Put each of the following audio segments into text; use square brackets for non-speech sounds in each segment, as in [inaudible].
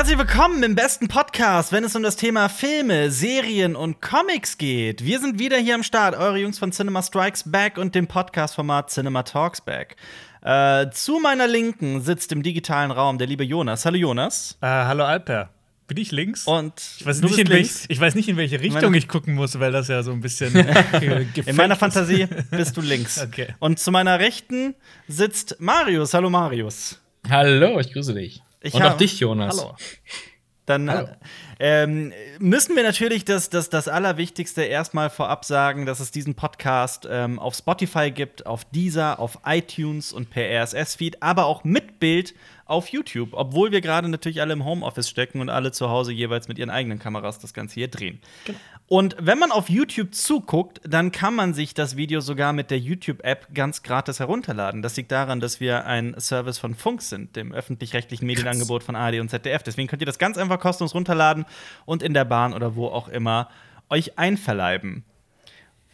Herzlich willkommen im besten Podcast, wenn es um das Thema Filme, Serien und Comics geht. Wir sind wieder hier am Start, eure Jungs von Cinema Strikes Back und dem Podcast-Format Cinema Talks Back. Äh, zu meiner Linken sitzt im digitalen Raum der liebe Jonas. Hallo Jonas. Äh, hallo Alper. Bin ich links? Und ich weiß, du nicht, bist in welch, links. ich weiß nicht, in welche Richtung Meine- ich gucken muss, weil das ja so ein bisschen. [laughs] In meiner. Fantasie [laughs] bist du links. Okay. Und zu meiner Rechten sitzt Marius. Hallo Marius. Hallo, ich grüße dich. Ich Und hab- auch dich, Jonas. Hallo. [laughs] Dann Hallo. äh, ähm, müssen wir natürlich das, das, das Allerwichtigste erstmal vorab sagen, dass es diesen Podcast ähm, auf Spotify gibt, auf Deezer, auf iTunes und per RSS-Feed, aber auch mit Bild auf YouTube, obwohl wir gerade natürlich alle im Homeoffice stecken und alle zu Hause jeweils mit ihren eigenen Kameras das Ganze hier drehen. Und wenn man auf YouTube zuguckt, dann kann man sich das Video sogar mit der YouTube-App ganz gratis herunterladen. Das liegt daran, dass wir ein Service von Funk sind, dem öffentlich-rechtlichen Medienangebot von ARD und ZDF. Deswegen könnt ihr das ganz einfach kostenlos runterladen und in der Bahn oder wo auch immer euch einverleiben.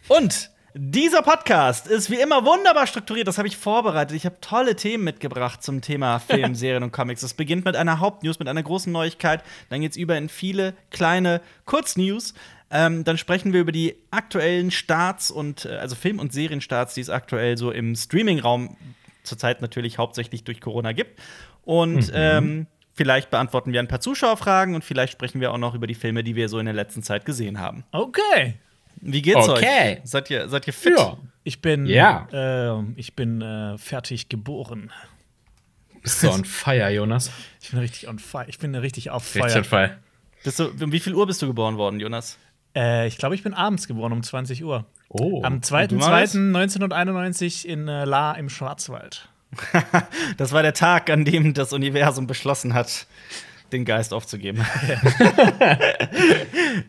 Und dieser Podcast ist wie immer wunderbar strukturiert. Das habe ich vorbereitet. Ich habe tolle Themen mitgebracht zum Thema [laughs] Film, Serien und Comics. Es beginnt mit einer Hauptnews, mit einer großen Neuigkeit. Dann geht es über in viele kleine Kurznews. Ähm, dann sprechen wir über die aktuellen Starts und äh, also Film- und Serienstarts, die es aktuell so im Streaming-Raum zurzeit natürlich hauptsächlich durch Corona gibt. Und ähm, vielleicht beantworten wir ein paar Zuschauerfragen und vielleicht sprechen wir auch noch über die Filme, die wir so in der letzten Zeit gesehen haben. Okay. Wie geht's Okay. euch? Seid ihr, seid ihr fit? Ja. Ich bin. Ja. Äh, ich bin äh, fertig geboren. Bist du on [laughs] fire, Jonas? Ich bin richtig on fire. Ich bin richtig auf Richtig Feuer. on fire. Bist du, um wie viel Uhr bist du geboren worden, Jonas? Äh, ich glaube, ich bin abends geboren um 20 Uhr. Oh. Am Und du, Marius? 2.2.1991 in äh, La im Schwarzwald. [laughs] Das war der Tag, an dem das Universum beschlossen hat, den Geist aufzugeben. [laughs]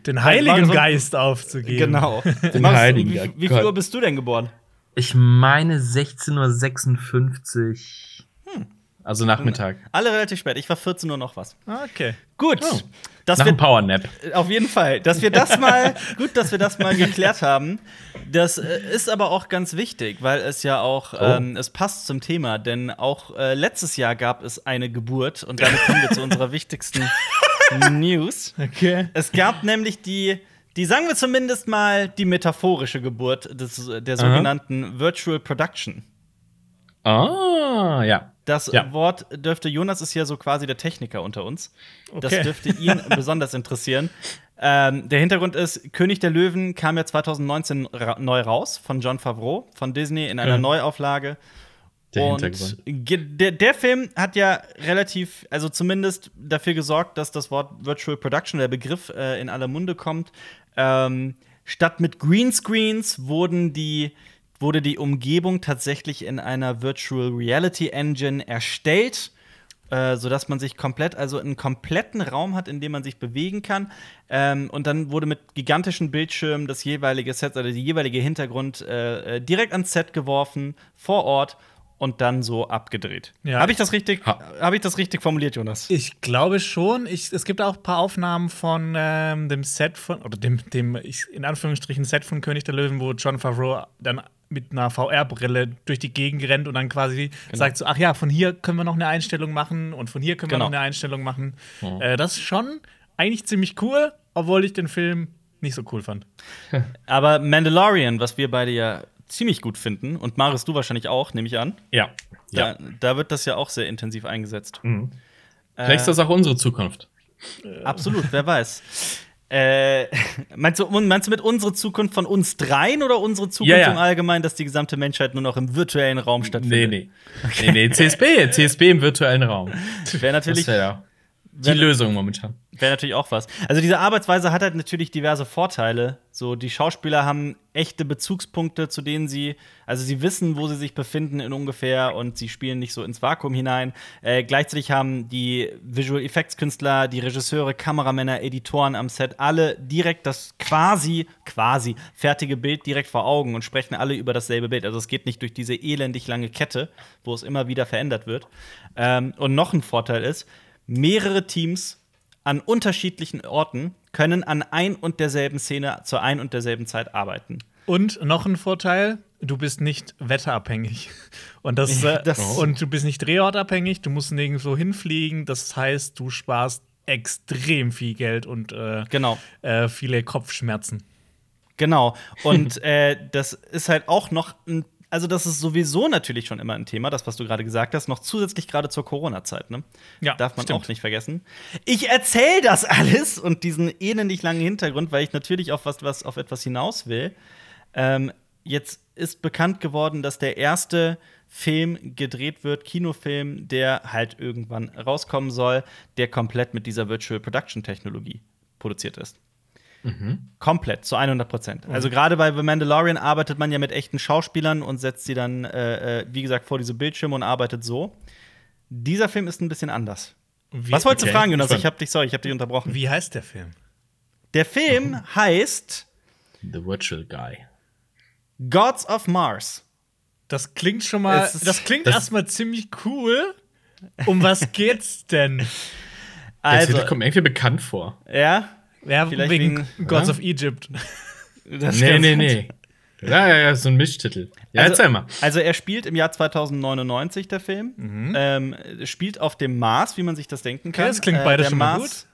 Den Heiligen und- Geist aufzugeben. genau. [laughs] Den Marius, Heiligen, Wie, ja wie viel. Uhr bist du denn geboren? Ich meine 16.56 Uhr. Also Nachmittag. Alle relativ spät. Ich war 14 Uhr noch was. Okay. Gut. Oh. Dass Nach wir, dem Powernap. auf jeden Fall. Dass wir das mal, [laughs] gut, dass wir das mal geklärt haben. Das äh, ist aber auch ganz wichtig, weil es ja auch, ähm, es passt zum Thema, denn auch äh, letztes Jahr gab es eine Geburt und damit kommen wir zu unserer [laughs] wichtigsten News. Okay. Es gab nämlich die, die sagen wir zumindest mal, die metaphorische Geburt des, der sogenannten Virtual Production. Ah, ja. Das Ja. Wort dürfte, Jonas ist ja so quasi der Techniker unter uns. Das Okay. dürfte ihn [laughs] besonders interessieren. Ähm, der Hintergrund ist, König der Löwen kam ja 2019 ra neu raus von John Favreau von Disney in einer Ja. Neuauflage. Der und der, der Film hat ja relativ, also zumindest dafür gesorgt, dass das Wort Virtual Production, der Begriff, äh, in aller Munde kommt. Ähm, statt mit Greenscreens wurden die, wurde die Umgebung tatsächlich in einer Virtual Reality Engine erstellt. Äh, sodass man sich komplett, also einen kompletten Raum hat, in dem man sich bewegen kann. Ähm, und dann wurde mit gigantischen Bildschirmen das jeweilige Set, also der jeweilige Hintergrund äh, äh, direkt ans Set geworfen, vor Ort und dann so abgedreht. Ja. Habe ich das richtig? Ha- Habe ich das richtig formuliert, Jonas? Ich glaube schon. Ich, es gibt auch ein paar Aufnahmen von ähm, dem Set von, oder dem, dem in Anführungsstrichen Set von König der Löwen, wo John Favreau dann mit einer VR-Brille durch die Gegend rennt und dann quasi sagt so, ach ja, von hier können wir noch eine Einstellung machen und von hier können Genau. wir noch eine Einstellung machen. Äh, das ist schon eigentlich ziemlich cool, obwohl ich den Film nicht so cool fand. [laughs] Aber Mandalorian, was wir beide ja ziemlich gut finden, und Maris, du wahrscheinlich auch, nehme ich an. Ja. ja. Da, da wird das ja auch sehr intensiv eingesetzt. Mhm. Vielleicht ist das auch unsere Zukunft. Absolut, wer weiß. Äh, [laughs] meinst, du, meinst du mit unserer Zukunft von uns dreien oder unsere Zukunft Ja, ja. im Allgemeinen, dass die gesamte Menschheit nur noch im virtuellen Raum Nee, stattfindet? nee. Nee, nee, CSB, CSB im virtuellen Raum. Wäre natürlich, Das wäre ja die Lösung momentan. Wär natürlich auch was. Also, diese Arbeitsweise hat halt natürlich diverse Vorteile. So, die Schauspieler haben echte Bezugspunkte, zu denen sie, also sie wissen, wo sie sich befinden in ungefähr und sie spielen nicht so ins Vakuum hinein. Äh, gleichzeitig haben die Visual Effects Künstler, die Regisseure, Kameramänner, Editoren am Set alle direkt das quasi, quasi fertige Bild direkt vor Augen und sprechen alle über dasselbe Bild. Also es geht nicht durch diese elendig lange Kette, wo es immer wieder verändert wird. Ähm, und noch ein Vorteil ist, mehrere Teams an unterschiedlichen Orten können an ein und derselben Szene zur ein und derselben Zeit arbeiten. Und noch ein Vorteil, du bist nicht wetterabhängig. Und, das, äh, Das- und du bist nicht drehortabhängig, du musst nirgendwo hinfliegen. Das heißt, du sparst extrem viel Geld und äh, Genau. äh, viele Kopfschmerzen. Genau. Und äh, das ist halt auch noch ein. Also, das ist sowieso natürlich schon immer ein Thema, das, was du gerade gesagt hast, noch zusätzlich gerade zur Corona-Zeit, ne? Ja, Darf man stimmt. auch nicht vergessen. Ich erzähle das alles und diesen elendig langen Hintergrund, weil ich natürlich auf was, was auf etwas hinaus will. Ähm, jetzt ist bekannt geworden, dass der erste Film gedreht wird, Kinofilm, der halt irgendwann rauskommen soll, der komplett mit dieser Virtual Production Technologie produziert ist. Komplett, zu 100 Prozent. Also gerade bei The Mandalorian arbeitet man ja mit echten Schauspielern und setzt sie dann, äh, äh, wie gesagt, vor diese Bildschirme und arbeitet so. Dieser Film ist ein bisschen anders. Wie, Was wolltest okay, du fragen, Jonas? Ich hab dich, sorry, ich habe dich unterbrochen. wie heißt der Film? Der Film [laughs] heißt The Virtual Guy. Gods of Mars. Das klingt schon mal, Es ist- das klingt das- erstmal ziemlich cool. Um was [laughs] geht's denn? Der Also, Titel kommt irgendwie bekannt vor. ja, Ja, Vielleicht wegen wegen- Gods Ja? of Egypt. [laughs] das Nee, nee, nee. Ja, ja, ja, so ein Mischtitel. Ja, Also, erzähl mal. also er spielt im Jahr 2099, der Film. Ähm, spielt auf dem Mars, wie man sich das denken kann. Okay, das klingt beides der schon mal Mars,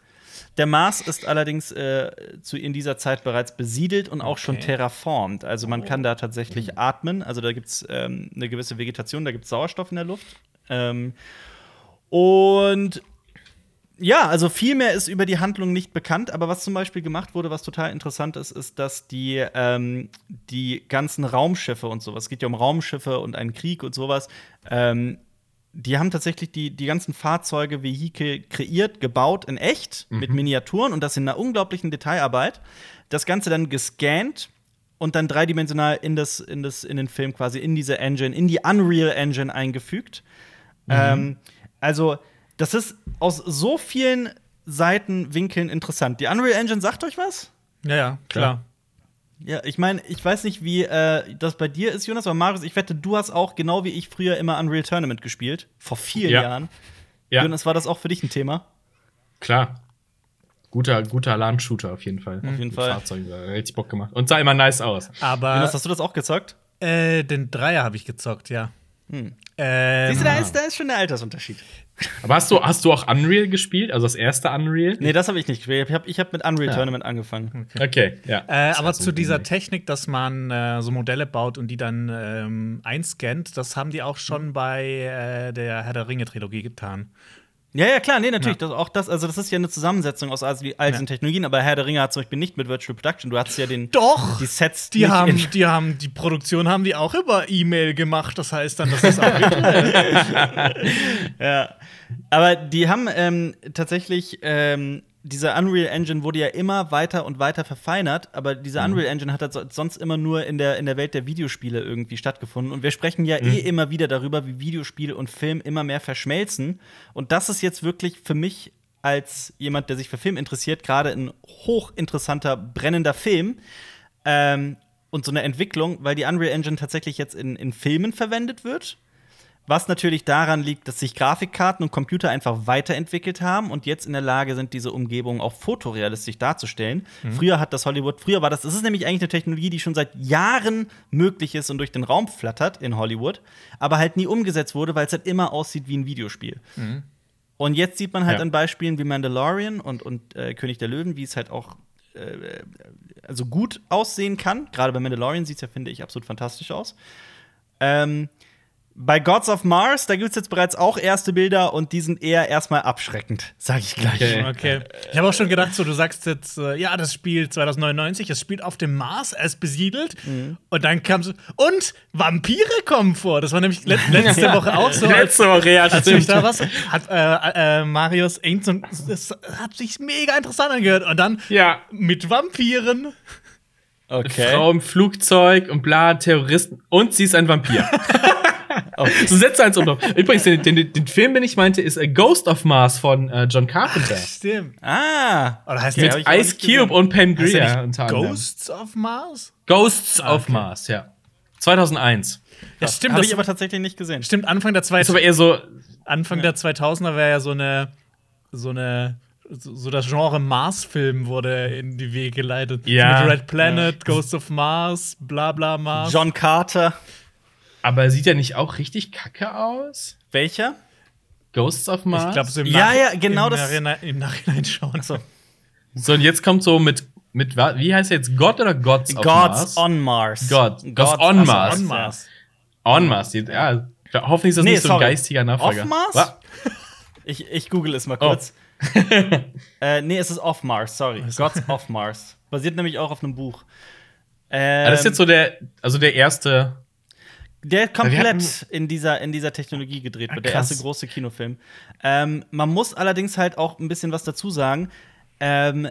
Der Mars ist allerdings äh, zu, in dieser Zeit bereits besiedelt und auch schon Okay. terraformt. Also man kann da tatsächlich atmen. Also da gibt es ähm, eine gewisse Vegetation, da gibt es Sauerstoff in der Luft. Ähm, und ja, also viel mehr ist über die Handlung nicht bekannt, aber was zum Beispiel gemacht wurde, was total interessant ist, ist, dass die, ähm, die ganzen Raumschiffe und sowas, es geht ja um Raumschiffe und einen Krieg und sowas, ähm, die haben tatsächlich die, die ganzen Fahrzeuge, Vehikel kreiert, gebaut in echt mit Miniaturen und das in einer unglaublichen Detailarbeit. Das Ganze dann gescannt und dann dreidimensional in, das, in, das, in den Film quasi in diese Engine, in die Unreal Engine eingefügt. Ähm, also, das ist aus so vielen Seitenwinkeln interessant. Die Unreal Engine sagt euch was? Ja, ja, klar. Ja, ich meine, ich weiß nicht, wie äh, das bei dir ist, Jonas, aber Marius, ich wette, du hast auch genau wie ich früher immer Unreal Tournament gespielt. Vor vielen Ja. Jahren. Ja, Jonas, war das auch für dich ein Thema? klar. Guter, guter Alarm-Shooter auf jeden Fall. Auf jeden Mit Fall. Fahrzeugen, da hat richtig Bock gemacht. Und sah immer nice aus. Aber Jonas, hast du das auch gezockt? äh, den Dreier habe ich gezockt, ja. Hm. Ähm, Siehst du, da ist, da ist schon der Altersunterschied. Aber hast du, hast du auch Unreal gespielt? Also das erste Unreal? Nee, das habe ich nicht gespielt. Ich habe ich hab mit Unreal Ja. Tournament angefangen. Okay, ja. Äh, aber so zu dieser Remake. Technik, dass man äh, so Modelle baut und die dann ähm, einscannt, das haben die auch schon bei äh, der Herr der Ringe-Trilogie getan. Ja, ja, klar, nee, natürlich. Ja. Das, auch das, also das ist ja eine Zusammensetzung aus all, all diesen Ja. Technologien, aber Herr der Ringe hat zum Beispiel nicht mit Virtual Production. Du hattest ja den, Doch! die Sets Die haben, die haben, die Produktion haben die auch über E-Mail gemacht. Das heißt dann, das ist auch [laughs] virtuell. Ja. Aber die haben ähm, tatsächlich, ähm, diese Unreal Engine wurde ja immer weiter und weiter verfeinert, aber diese Mhm. Unreal Engine hat halt so- sonst immer nur in der, in der Welt der Videospiele irgendwie stattgefunden. Und wir sprechen ja eh immer wieder darüber, wie Videospiel und Film immer mehr verschmelzen. Und das ist jetzt wirklich für mich als jemand, der sich für Film interessiert, gerade ein hochinteressanter, brennender Film. Ähm, und so eine Entwicklung, weil die Unreal Engine tatsächlich jetzt in, in Filmen verwendet wird. Was natürlich daran liegt, dass sich Grafikkarten und Computer einfach weiterentwickelt haben und jetzt in der Lage sind, diese Umgebung auch fotorealistisch darzustellen. Früher hat das Hollywood, früher war das, das ist nämlich eigentlich eine Technologie, die schon seit Jahren möglich ist und durch den Raum flattert in Hollywood, aber halt nie umgesetzt wurde, weil es halt immer aussieht wie ein Videospiel. Und jetzt sieht man halt Ja. an Beispielen wie Mandalorian und, und äh, König der Löwen, wie es halt auch äh, also gut aussehen kann. Gerade bei Mandalorian sieht es ja, finde ich, absolut fantastisch aus. Ähm, bei Gods of Mars, da gibt es jetzt bereits auch erste Bilder und die sind eher erstmal abschreckend, sage ich gleich. Okay. Okay. Ich habe auch schon gedacht, so du sagst jetzt, äh, ja, das spielt 2099, es spielt auf dem Mars, er ist besiedelt. Mhm. Und dann kam so, und Vampire kommen vor. Das war nämlich let [laughs] letzte Woche auch so. als- Letzte Woche, ja, Als stimmt. da was hat äh, äh, Marius ein- das hat sich mega interessant angehört und dann Ja. mit Vampiren. Okay. Frau im Flugzeug und bla, Terroristen. Und sie ist ein Vampir. [laughs] [laughs] So Sätze eins um. Übrigens, den, den, den Film, den ich meinte, ist A Ghost of Mars von äh, John Carpenter. Stimmt. Ah. Oder heißt der Mit Ice. Cube und Pam Grier unter. Ghosts of Mars? Ghosts Ah, of okay. Mars, ja. 2001. Ja, stimmt. Habe ich aber tatsächlich nicht gesehen. stimmt, Anfang der, zwei, Ist aber eher so, Anfang der 2000er wäre ja so eine, so eine, so, das Genre Mars-Film wurde in die Wege geleitet. Ja. Mit Red Planet, Ghost of Mars, bla bla Mars. John Carter. Aber sieht er nicht auch richtig kacke aus? Welcher? Ghosts of Mars? Ich glaube, so im, Ja, Nach ja, genau im das- Nachhinein, im Nachhinein schauen. So. So, und jetzt kommt so mit, mit wie heißt er jetzt? Gott oder Gods of Gods Mars? on Mars. God. Gods on also Mars. On Mars. On Mars. Ja, hoffentlich ist das Nee, nicht so ein sorry. geistiger Nachfolger. Off Mars? [laughs] Ich, ich google es mal Oh. kurz. äh, nee, es ist Off Mars, sorry. Gods of Mars. Basiert nämlich auch auf einem Buch. Ähm, das ist jetzt so der, also der erste. Der komplett in dieser, in dieser Technologie gedreht Ah, wird. Der krass. erste große Kinofilm. Ähm, man muss allerdings halt auch ein bisschen was dazu sagen. Ähm,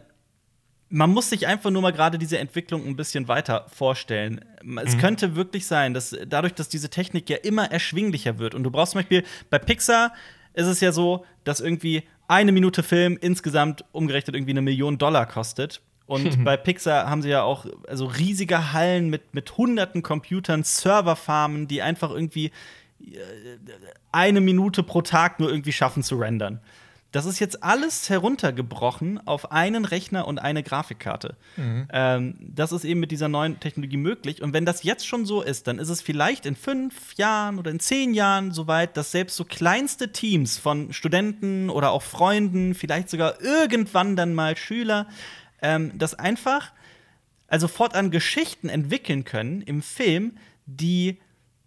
man muss sich einfach nur mal gerade diese Entwicklung ein bisschen weiter vorstellen. Es könnte wirklich sein, dass dadurch, dass diese Technik ja immer erschwinglicher wird und du brauchst zum Beispiel bei Pixar ist es ja so, dass irgendwie eine Minute Film insgesamt umgerechnet irgendwie eine Million Dollar kostet. Und [laughs] bei Pixar haben sie ja auch also riesige Hallen mit, mit hunderten Computern, Serverfarmen, die einfach irgendwie äh, eine Minute pro Tag nur irgendwie schaffen zu rendern. Das ist jetzt alles heruntergebrochen auf einen Rechner und eine Grafikkarte. Ähm, das ist eben mit dieser neuen Technologie möglich. Und wenn das jetzt schon so ist, dann ist es vielleicht in fünf Jahren oder in zehn Jahren soweit, dass selbst so kleinste Teams von Studenten oder auch Freunden, vielleicht sogar irgendwann dann mal Schüler, ähm, das einfach also fortan Geschichten entwickeln können im Film, die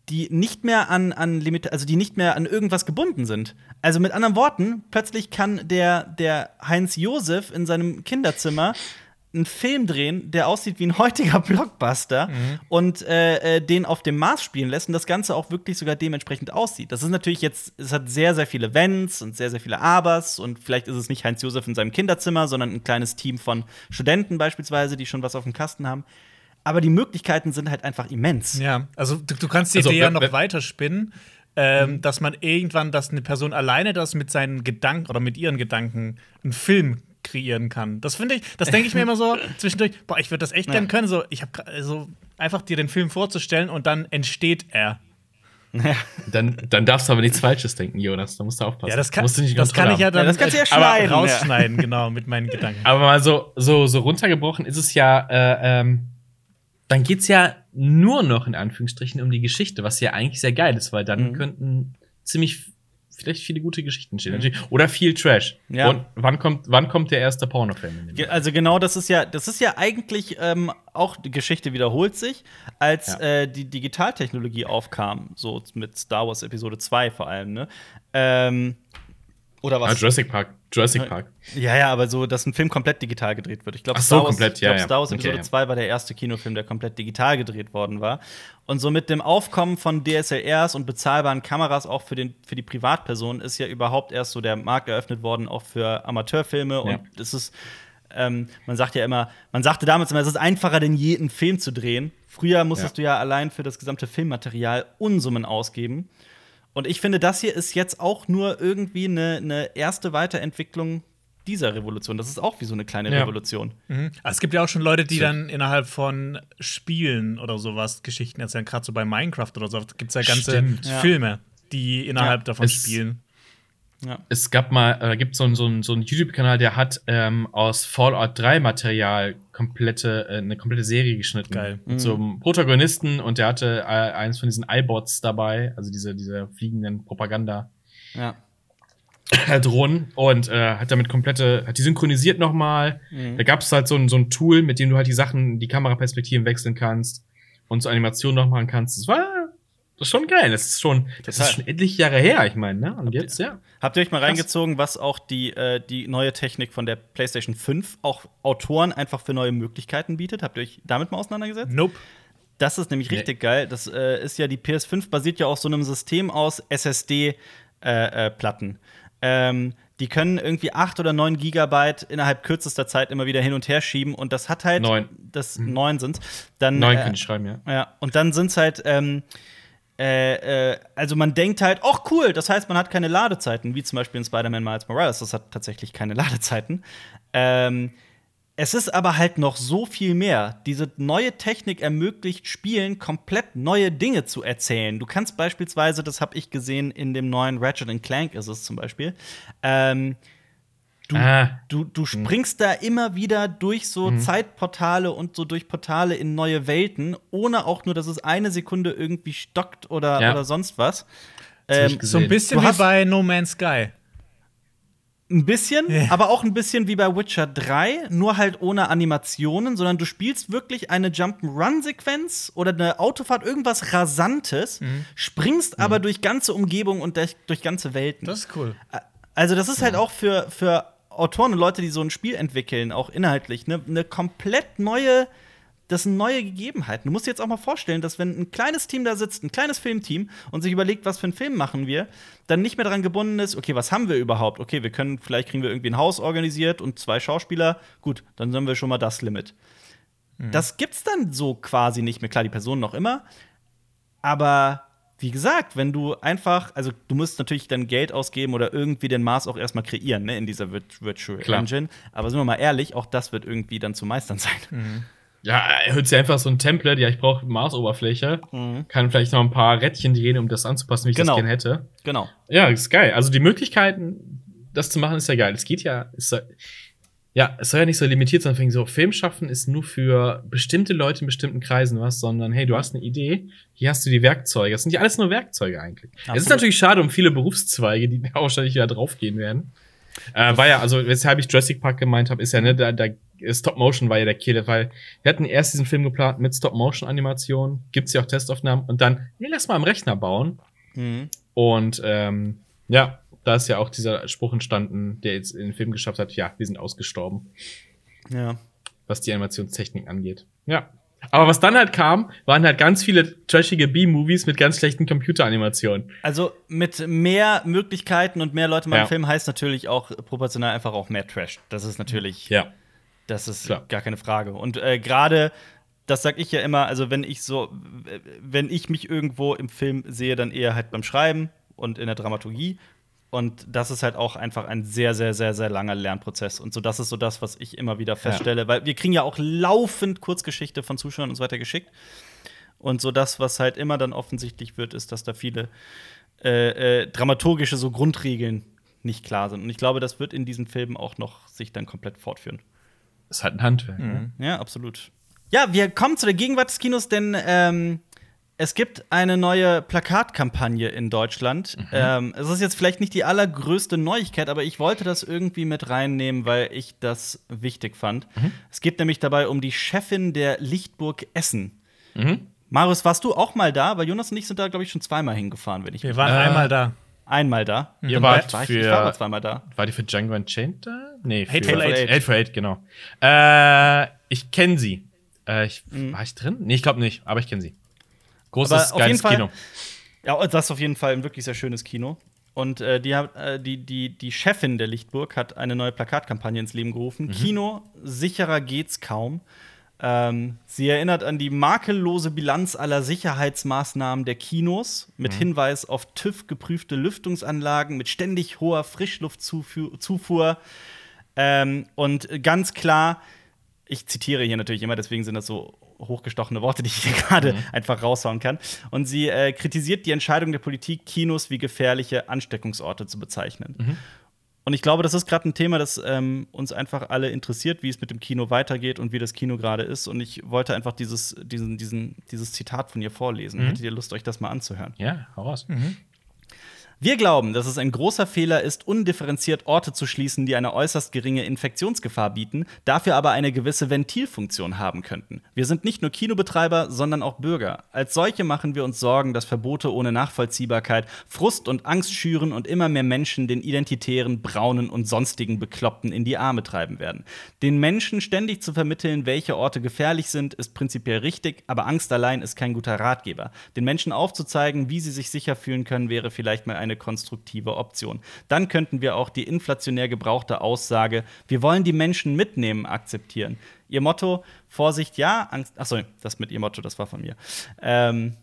die nicht mehr an, an Limit also die nicht mehr an irgendwas gebunden sind. Also mit anderen Worten, plötzlich kann der, der Heinz Josef in seinem Kinderzimmer einen Film drehen, der aussieht wie ein heutiger [laughs] Blockbuster und äh, äh, den auf dem Mars spielen lässt und das Ganze auch wirklich sogar dementsprechend aussieht. Das ist natürlich jetzt, es hat sehr, sehr viele Wenns und sehr, sehr viele Abers und vielleicht ist es nicht Heinz Josef in seinem Kinderzimmer, sondern ein kleines Team von Studenten beispielsweise, die schon was auf dem Kasten haben. Aber die Möglichkeiten sind halt einfach immens. Ja, also du, du kannst die Also, Idee ja noch weiterspinnen, ähm, dass man irgendwann, dass eine Person alleine das mit seinen Gedanken oder mit ihren Gedanken einen Film kreieren kann. Das finde ich, das denke ich mir immer so [laughs] zwischendurch, boah, ich würde das echt Ja. gern können, so ich habe also einfach dir den Film vorzustellen und dann entsteht er. Dann, dann darfst du aber nichts Falsches denken, Jonas. Da musst du aufpassen. Ja, das kann, musst du nicht das kann ich ja dann Ja, das kannst du ja schneiden, ja. rausschneiden, genau, mit meinen Gedanken. Aber mal so, so, so runtergebrochen ist es ja, äh, ähm, dann geht's ja nur noch in Anführungsstrichen um die Geschichte, was ja eigentlich sehr geil ist, weil dann Mhm. könnten ziemlich vielleicht viele gute Geschichten stehen. Natürlich. Oder viel Trash. Ja. Und wann kommt, wann kommt der erste Pornofilm? Also genau, das ist ja, das ist ja eigentlich ähm, auch die Geschichte wiederholt sich, als Ja. äh, die Digitaltechnologie aufkam, so mit Star Wars Episode 2 vor allem, ne? Ähm, oder Ah, was? Jurassic Park. Jurassic Park. Ja, ja, aber so, dass ein Film komplett digital gedreht wird. Ich glaube, so, Star, Wars, komplett, glaub, ja, ja. Star Wars Okay, Episode ja. 2 war der erste Kinofilm, der komplett digital gedreht worden war. Und so mit dem Aufkommen von DSLRs und bezahlbaren Kameras auch für, den, für die Privatpersonen ist ja überhaupt erst so der Markt eröffnet worden, auch für Amateurfilme. Und es ist, ähm, man sagt ja immer, man sagte damals immer, es ist einfacher denn je, einen Film zu drehen. Früher musstest Ja. du ja allein für das gesamte Filmmaterial Unsummen ausgeben. Und ich finde, das hier ist jetzt auch nur irgendwie eine, eine erste Weiterentwicklung dieser Revolution. Das ist auch wie so eine kleine Ja. Revolution. Mhm. Aber Es gibt ja auch schon Leute, die So. dann innerhalb von Spielen oder sowas Geschichten erzählen. Gerade so bei Minecraft oder so gibt es ja ganze Stimmt. Filme, die innerhalb Ja. davon Es- spielen. Ja. Es gab mal, äh, gibt so einen so so einen YouTube-Kanal, der hat ähm, aus Fallout 3 Material komplette, äh, eine komplette Serie geschnitten. Geil. Mit so einem Protagonisten und der hatte äh, eins von diesen iBots dabei, also diese, diese fliegenden Propaganda. Ja. äh, Drohnen und äh, hat damit komplette, hat die synchronisiert nochmal. Mhm. Da gab es halt so ein, so ein Tool, mit dem du halt die Sachen, die Kameraperspektiven wechseln kannst und so Animationen noch machen kannst. Das war das ist schon geil. Das ist schon, das Total. ist schon etliche Jahre her, ich meine, ne? Und jetzt, ja. Habt ihr euch mal Krass. reingezogen, was auch die, äh, die neue Technik von der PlayStation 5 auch Autoren einfach für neue Möglichkeiten bietet? Habt ihr euch damit mal auseinandergesetzt? Nope. Das ist nämlich Nee. richtig geil. Das äh, ist ja die PS5 basiert ja auf so einem System aus SSD-Platten. ähm, die können irgendwie 8 oder 9 Gigabyte innerhalb kürzester Zeit immer wieder hin und her schieben und das hat halt Neun. das neun sind. Dann Neun äh, könnte ich schreiben, ja. ja, und dann sind's halt, ähm, äh, äh, also man denkt halt, ach cool, das heißt, man hat keine Ladezeiten, wie zum Beispiel in Spider-Man Miles Morales, das hat tatsächlich keine [laughs] Ladezeiten. Ähm, es ist aber halt noch so viel mehr. Diese neue Technik ermöglicht Spielen komplett neue Dinge zu erzählen. Du kannst beispielsweise, das habe ich gesehen in dem neuen Ratchet Clank ist es zum Beispiel, ähm, Du, Ah. du, du springst da immer wieder durch so Zeitportale und so durch Portale in neue Welten, ohne auch nur, dass es eine Sekunde irgendwie stockt oder, Ja. oder sonst was. Ähm, So ein bisschen wie bei No Man's Sky. Ein bisschen, Ja. aber auch ein bisschen wie bei Witcher 3, nur halt ohne Animationen, sondern du spielst wirklich eine Jump'n'Run-Sequenz oder eine Autofahrt, irgendwas Rasantes, Mhm. springst aber durch ganze Umgebungen und durch, durch ganze Welten. Das ist cool. Also, das ist halt auch für, für Autoren und Leute, die so ein Spiel entwickeln, auch inhaltlich, ne, eine komplett neue, das sind neue Gegebenheiten. Du musst dir jetzt auch mal vorstellen, dass wenn ein kleines Team da sitzt, ein kleines Filmteam und sich überlegt, was für einen Film machen wir, dann nicht mehr daran gebunden ist, okay, was haben wir überhaupt? Okay, wir können, vielleicht kriegen wir irgendwie ein Haus organisiert und zwei Schauspieler. Gut, dann sind wir schon mal das Limit. Das gibt's dann so quasi nicht mehr. Klar, die Personen noch immer, aber wie gesagt, wenn du einfach, also du musst natürlich dann Geld ausgeben oder irgendwie den Mars auch erstmal kreieren, ne, in dieser Virt Virtual Klar. Engine. Aber sind wir mal ehrlich, auch das wird irgendwie dann zu meistern sein. [laughs] Ja, er hört sich einfach so ein Template, ja, ich brauche Mars-Oberfläche. Kann vielleicht noch ein paar Rädchen drehen, um das anzupassen, wie ich Genau. das gerne hätte. Genau. Ja, ist geil. Also die Möglichkeiten, das zu machen, ist ja geil. Es geht ja, soll, ja, es soll ja nicht so limitiert sein, wegen so Film schaffen ist nur für bestimmte Leute in bestimmten Kreisen was, sondern hey, du hast eine Idee, hier hast du die Werkzeuge. Das sind ja alles nur Werkzeuge eigentlich. Es ist Absolut. natürlich schade um viele Berufszweige, die [laughs] da wahrscheinlich wieder draufgehen werden. Äh, war ja, also weshalb ich Jurassic Park gemeint habe, ist ja, ne, da, da Stop Motion war ja der Killer, weil wir hatten erst diesen Film geplant mit Stop Motion Animation, gibt's ja auch Testaufnahmen und dann, nee, lass mal am Rechner bauen. Mhm. Und ähm, ja, da ist ja auch dieser Spruch entstanden, der jetzt in den Film geschafft hat, ja, wir sind ausgestorben, Ja. was die Animationstechnik angeht. Ja. Aber was dann halt kam, waren halt ganz viele trashige B-Movies mit ganz schlechten Computeranimationen. Also mit mehr Möglichkeiten und mehr Leute mal Ja. im Film heißt natürlich auch proportional einfach auch mehr Trash. Das ist natürlich, Ja. das ist Klar. gar keine Frage. Und äh, gerade, das sag ich ja immer, also wenn ich so, wenn ich mich irgendwo im Film sehe, dann eher halt beim Schreiben und in der Dramaturgie. Und das ist halt auch einfach ein sehr, sehr, sehr, sehr langer Lernprozess. Und so, das ist so das, was ich immer wieder feststelle, weil wir kriegen ja auch laufend Kurzgeschichte von Zuschauern und so weiter geschickt. Und so das, was halt immer dann offensichtlich wird, ist, dass da viele äh, äh, dramaturgische so Grundregeln nicht klar sind. Und ich glaube, das wird in diesen Filmen auch noch sich dann komplett fortführen. Ist halt ein Handwerk. Ne? Ja, absolut. Ja, wir kommen zu der Gegenwart des Kinos, denn ähm, es gibt eine neue Plakatkampagne in Deutschland. Ähm, es ist jetzt vielleicht nicht die allergrößte Neuigkeit, aber ich wollte das irgendwie mit reinnehmen, weil ich das wichtig fand. Es geht nämlich dabei um die Chefin der Lichtburg Essen. Mhm. Marius, warst du auch mal da? Weil Jonas und ich sind da, glaube ich, schon zweimal hingefahren, wenn ich Wir waren Äh, einmal da. einmal da. Ihr wart war ich, für- ich war mal zweimal da. War die für Django Unchained da? Nee, für Hateful Eight. Hateful Eight, genau. Äh, ich kenne sie. Äh, ich, Mhm. War ich drin? Nee, ich glaube nicht, aber ich kenne sie. Großes, Aber auf jeden Fall- Kino. Ja, das ist auf jeden Fall ein wirklich sehr schönes Kino. Und äh, die, äh, die, die, die Chefin der Lichtburg hat eine neue Plakatkampagne ins Leben gerufen. Kino, sicherer geht's kaum. Ähm, sie erinnert an die makellose Bilanz aller Sicherheitsmaßnahmen der Kinos mit Hinweis auf TÜV-geprüfte Lüftungsanlagen mit ständig hoher Frischluftzufuhr. Zufuhr. Ähm, und ganz klar, ich zitiere hier natürlich immer, deswegen sind das so hochgestochene Worte, die ich hier [laughs] gerade einfach raushauen kann. Und sie äh, kritisiert die Entscheidung der Politik, Kinos wie gefährliche Ansteckungsorte zu bezeichnen. Und ich glaube, das ist gerade ein Thema, das ähm, uns einfach alle interessiert, wie es mit dem Kino weitergeht und wie das Kino gerade ist. Und ich wollte einfach dieses, diesen, diesen, dieses Zitat von ihr vorlesen. Hättet ihr Lust, euch das mal anzuhören? Ja, hau raus. Wir glauben, dass es ein großer Fehler ist, undifferenziert Orte zu schließen, die eine äußerst geringe Infektionsgefahr bieten, dafür aber eine gewisse Ventilfunktion haben könnten. Wir sind nicht nur Kinobetreiber, sondern auch Bürger. Als solche machen wir uns Sorgen, dass Verbote ohne Nachvollziehbarkeit Frust und Angst schüren und immer mehr Menschen den identitären, braunen und sonstigen Bekloppten in die Arme treiben werden. Den Menschen ständig zu vermitteln, welche Orte gefährlich sind, ist prinzipiell richtig, aber Angst allein ist kein guter Ratgeber. Den Menschen aufzuzeigen, wie sie sich sicher fühlen können, wäre vielleicht mal eine konstruktive Option. Dann könnten wir auch die inflationär gebrauchte Aussage, wir wollen die Menschen mitnehmen, akzeptieren. Ihr Motto, Vorsicht, ja, Angst. Achso, das mit ihr Motto, das war von mir. Ähm,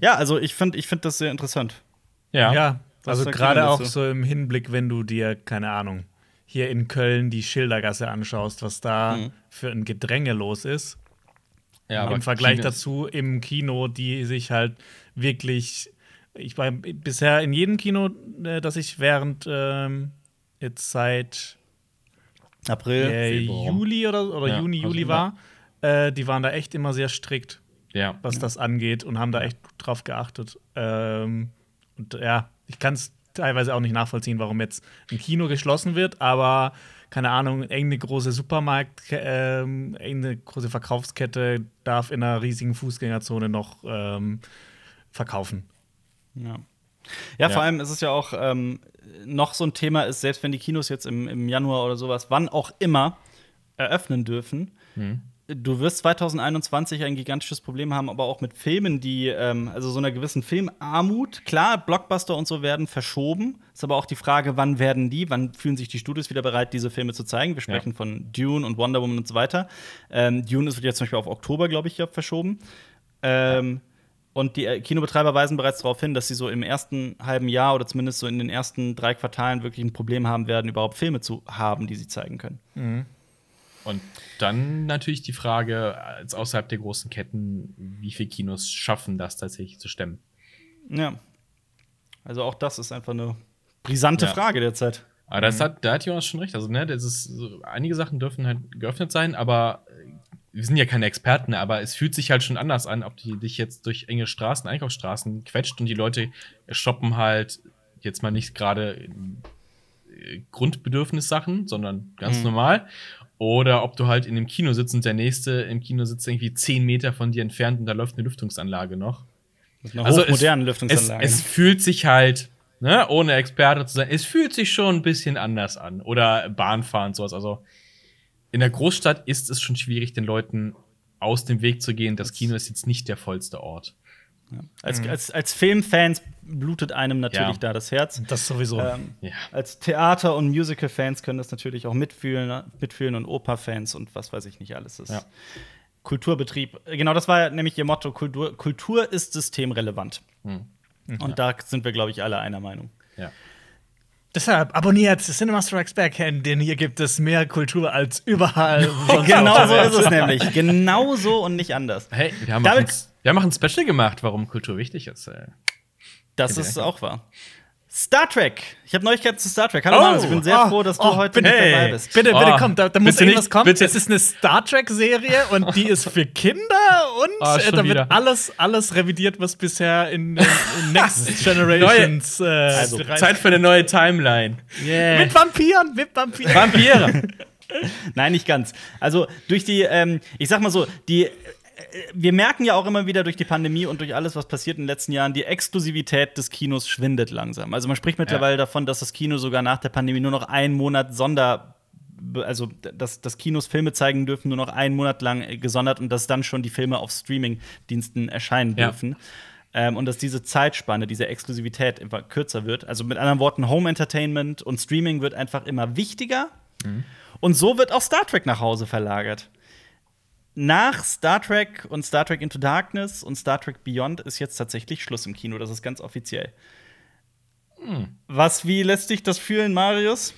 Ja, also ich finde ich find das sehr interessant. Ja. Ja, also gerade auch so im Hinblick, wenn du dir, keine Ahnung, hier in Köln die Schildergasse anschaust, was da Mhm. für ein Gedränge los ist. ja Im Vergleich Kino- dazu im Kino, die sich halt wirklich. Ich war bisher in jedem Kino, äh, das ich während ähm, jetzt seit April. äh. Juli oder, oder Ja, Juni, Juli war, äh, die waren da echt immer sehr strikt, Ja. was das angeht und haben da echt drauf geachtet. Ähm, Und ja, ich kann es teilweise auch nicht nachvollziehen, warum jetzt ein Kino geschlossen wird, aber keine Ahnung, irgendeine große Supermarkt, ähm, irgendeine große Verkaufskette darf in einer riesigen Fußgängerzone noch ähm, verkaufen. Ja. Ja, vor allem ist es ja auch ähm, noch so ein Thema ist, selbst wenn die Kinos jetzt im, im Januar oder sowas, wann auch immer eröffnen dürfen, du wirst 2021 ein gigantisches Problem haben, aber auch mit Filmen, die, ähm, also so einer gewissen Filmarmut. Klar, Blockbuster und so werden verschoben. Ist aber auch die Frage, wann werden die, wann fühlen sich die Studios wieder bereit, diese Filme zu zeigen? Wir sprechen Ja. von Dune und Wonder Woman und so weiter. Ähm, Dune ist jetzt zum Beispiel auf Oktober, glaube ich, ja, verschoben. Ähm, und die äh, Kinobetreiber weisen bereits darauf hin, dass sie so im ersten halben Jahr oder zumindest so in den ersten drei Quartalen wirklich ein Problem haben werden, überhaupt Filme zu haben, die sie zeigen können. Und dann natürlich die Frage, als außerhalb der großen Ketten, wie viele Kinos schaffen das tatsächlich zu stemmen? Ja. Also auch das ist einfach eine brisante Ja. Frage derzeit. Aber das hat, da hat Jonas schon recht. Also, ne, das ist so, einige Sachen dürfen halt geöffnet sein, aber äh, wir sind ja keine Experten, aber es fühlt sich halt schon anders an, ob die dich jetzt durch enge Straßen, Einkaufsstraßen quetscht und die Leute shoppen halt jetzt mal nicht gerade äh, Grundbedürfnissachen, sondern ganz Mhm. normal. Oder ob du halt in dem Kino sitzt und der nächste im Kino sitzt irgendwie zehn Meter von dir entfernt und da läuft eine Lüftungsanlage noch. Mit einer Also hochmodernen es, Lüftungsanlage. es fühlt sich halt, ne, ohne Experte zu sein, es fühlt sich schon ein bisschen anders an. Oder Bahnfahren sowas. Also in der Großstadt ist es schon schwierig, den Leuten aus dem Weg zu gehen. Das Kino ist jetzt nicht der vollste Ort. als, als, als Filmfans blutet einem natürlich Ja. da das Herz. Das sowieso. Ähm, Ja. als Theater- und Musical-Fans können das natürlich auch mitfühlen, mitfühlen und Oper-Fans und was weiß ich nicht alles. Das Ja. Kulturbetrieb. Genau, das war ja nämlich ihr Motto: Kultur, Kultur ist systemrelevant. Hm. Und da sind wir, glaube ich, alle einer Meinung. Ja. Deshalb abonniert Cinema Strikes Back, denn hier gibt es mehr Kultur als überall. [laughs] genau so ist es nämlich. Genau so und nicht anders. Hey, wir haben, Damit- auch ein, wir haben auch ein Special gemacht, warum Kultur wichtig ist. Das ist auch wahr. Star Trek. Ich habe Neuigkeiten zu Star Trek. Hallo, Oh, Marius, ich bin sehr oh, froh, dass du oh, heute bitte, mit dabei bist. Bitte, bitte, Oh, komm, da, da muss bitte irgendwas nicht, kommen. bitte. Es ist eine Star Trek-Serie und die ist für Kinder und Ah, äh, da wird alles, alles revidiert, was bisher in, in, in [laughs] Next Generations äh, Also, Zeit für eine neue Timeline. Yeah. mit Vampiren, mit Vampiren. Vampire. [laughs] Nein, nicht ganz. Also durch die, ähm, ich sag mal so, die wir merken ja auch immer wieder durch die Pandemie und durch alles, was passiert in den letzten Jahren, die Exklusivität des Kinos schwindet langsam. Also man spricht mittlerweile davon, dass das Kino sogar nach der Pandemie nur noch einen Monat Sonder also dass, dass Kinos Filme zeigen dürfen, nur noch einen Monat lang äh, gesondert und dass dann schon die Filme auf Streaming-Diensten erscheinen Ja. dürfen. Ähm, und dass diese Zeitspanne, diese Exklusivität immer kürzer wird. Also mit anderen Worten, Home Entertainment und Streaming wird einfach immer wichtiger. Und so wird auch Star Trek nach Hause verlagert. Nach Star Trek und Star Trek Into Darkness und Star Trek Beyond ist jetzt tatsächlich Schluss im Kino. Das ist ganz offiziell. Was, wie lässt sich das fühlen, Marius?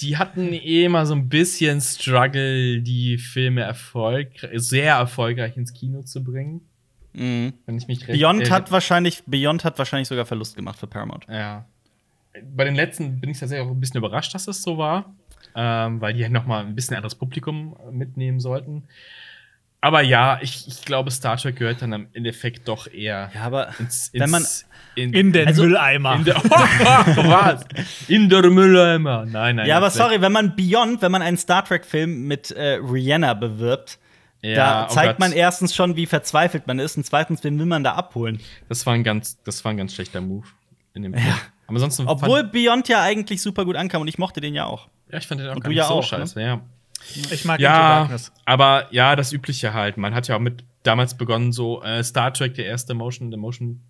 die hatten eh immer so ein bisschen Struggle, die Filme erfolg sehr erfolgreich ins Kino zu bringen. Wenn ich mich recht Beyond äh, hat wahrscheinlich, Beyond hat wahrscheinlich sogar Verlust gemacht für Paramount. Ja. Bei den letzten bin ich tatsächlich auch ein bisschen überrascht, dass es so war, ähm, weil die noch mal ein bisschen anderes Publikum mitnehmen sollten. Aber ja, ich, ich glaube, Star Trek gehört dann am Endeffekt doch eher Ja, aber ins, ins, wenn man in, In den Also- Mülleimer. in der, [laughs] was? In der Mülleimer. Nein, nein. ja, aber sorry, wenn man Beyond, wenn man einen Star Trek Film mit äh, Rihanna bewirbt, Ja, da oh zeigt Gott. man erstens schon, wie verzweifelt man ist und zweitens, wen will man da abholen? Das war ein ganz, das war ein ganz schlechter Move in dem Film. Aber Obwohl Beyond ja eigentlich super gut ankam und ich mochte den ja auch. Ja, ich fand den auch Und gar du nicht ja so auch, scheiße. Ja. Ich mag Ja, aber ja, das Übliche halt. Man hat ja auch mit damals begonnen, so äh, Star Trek, der erste Motion, der Motion,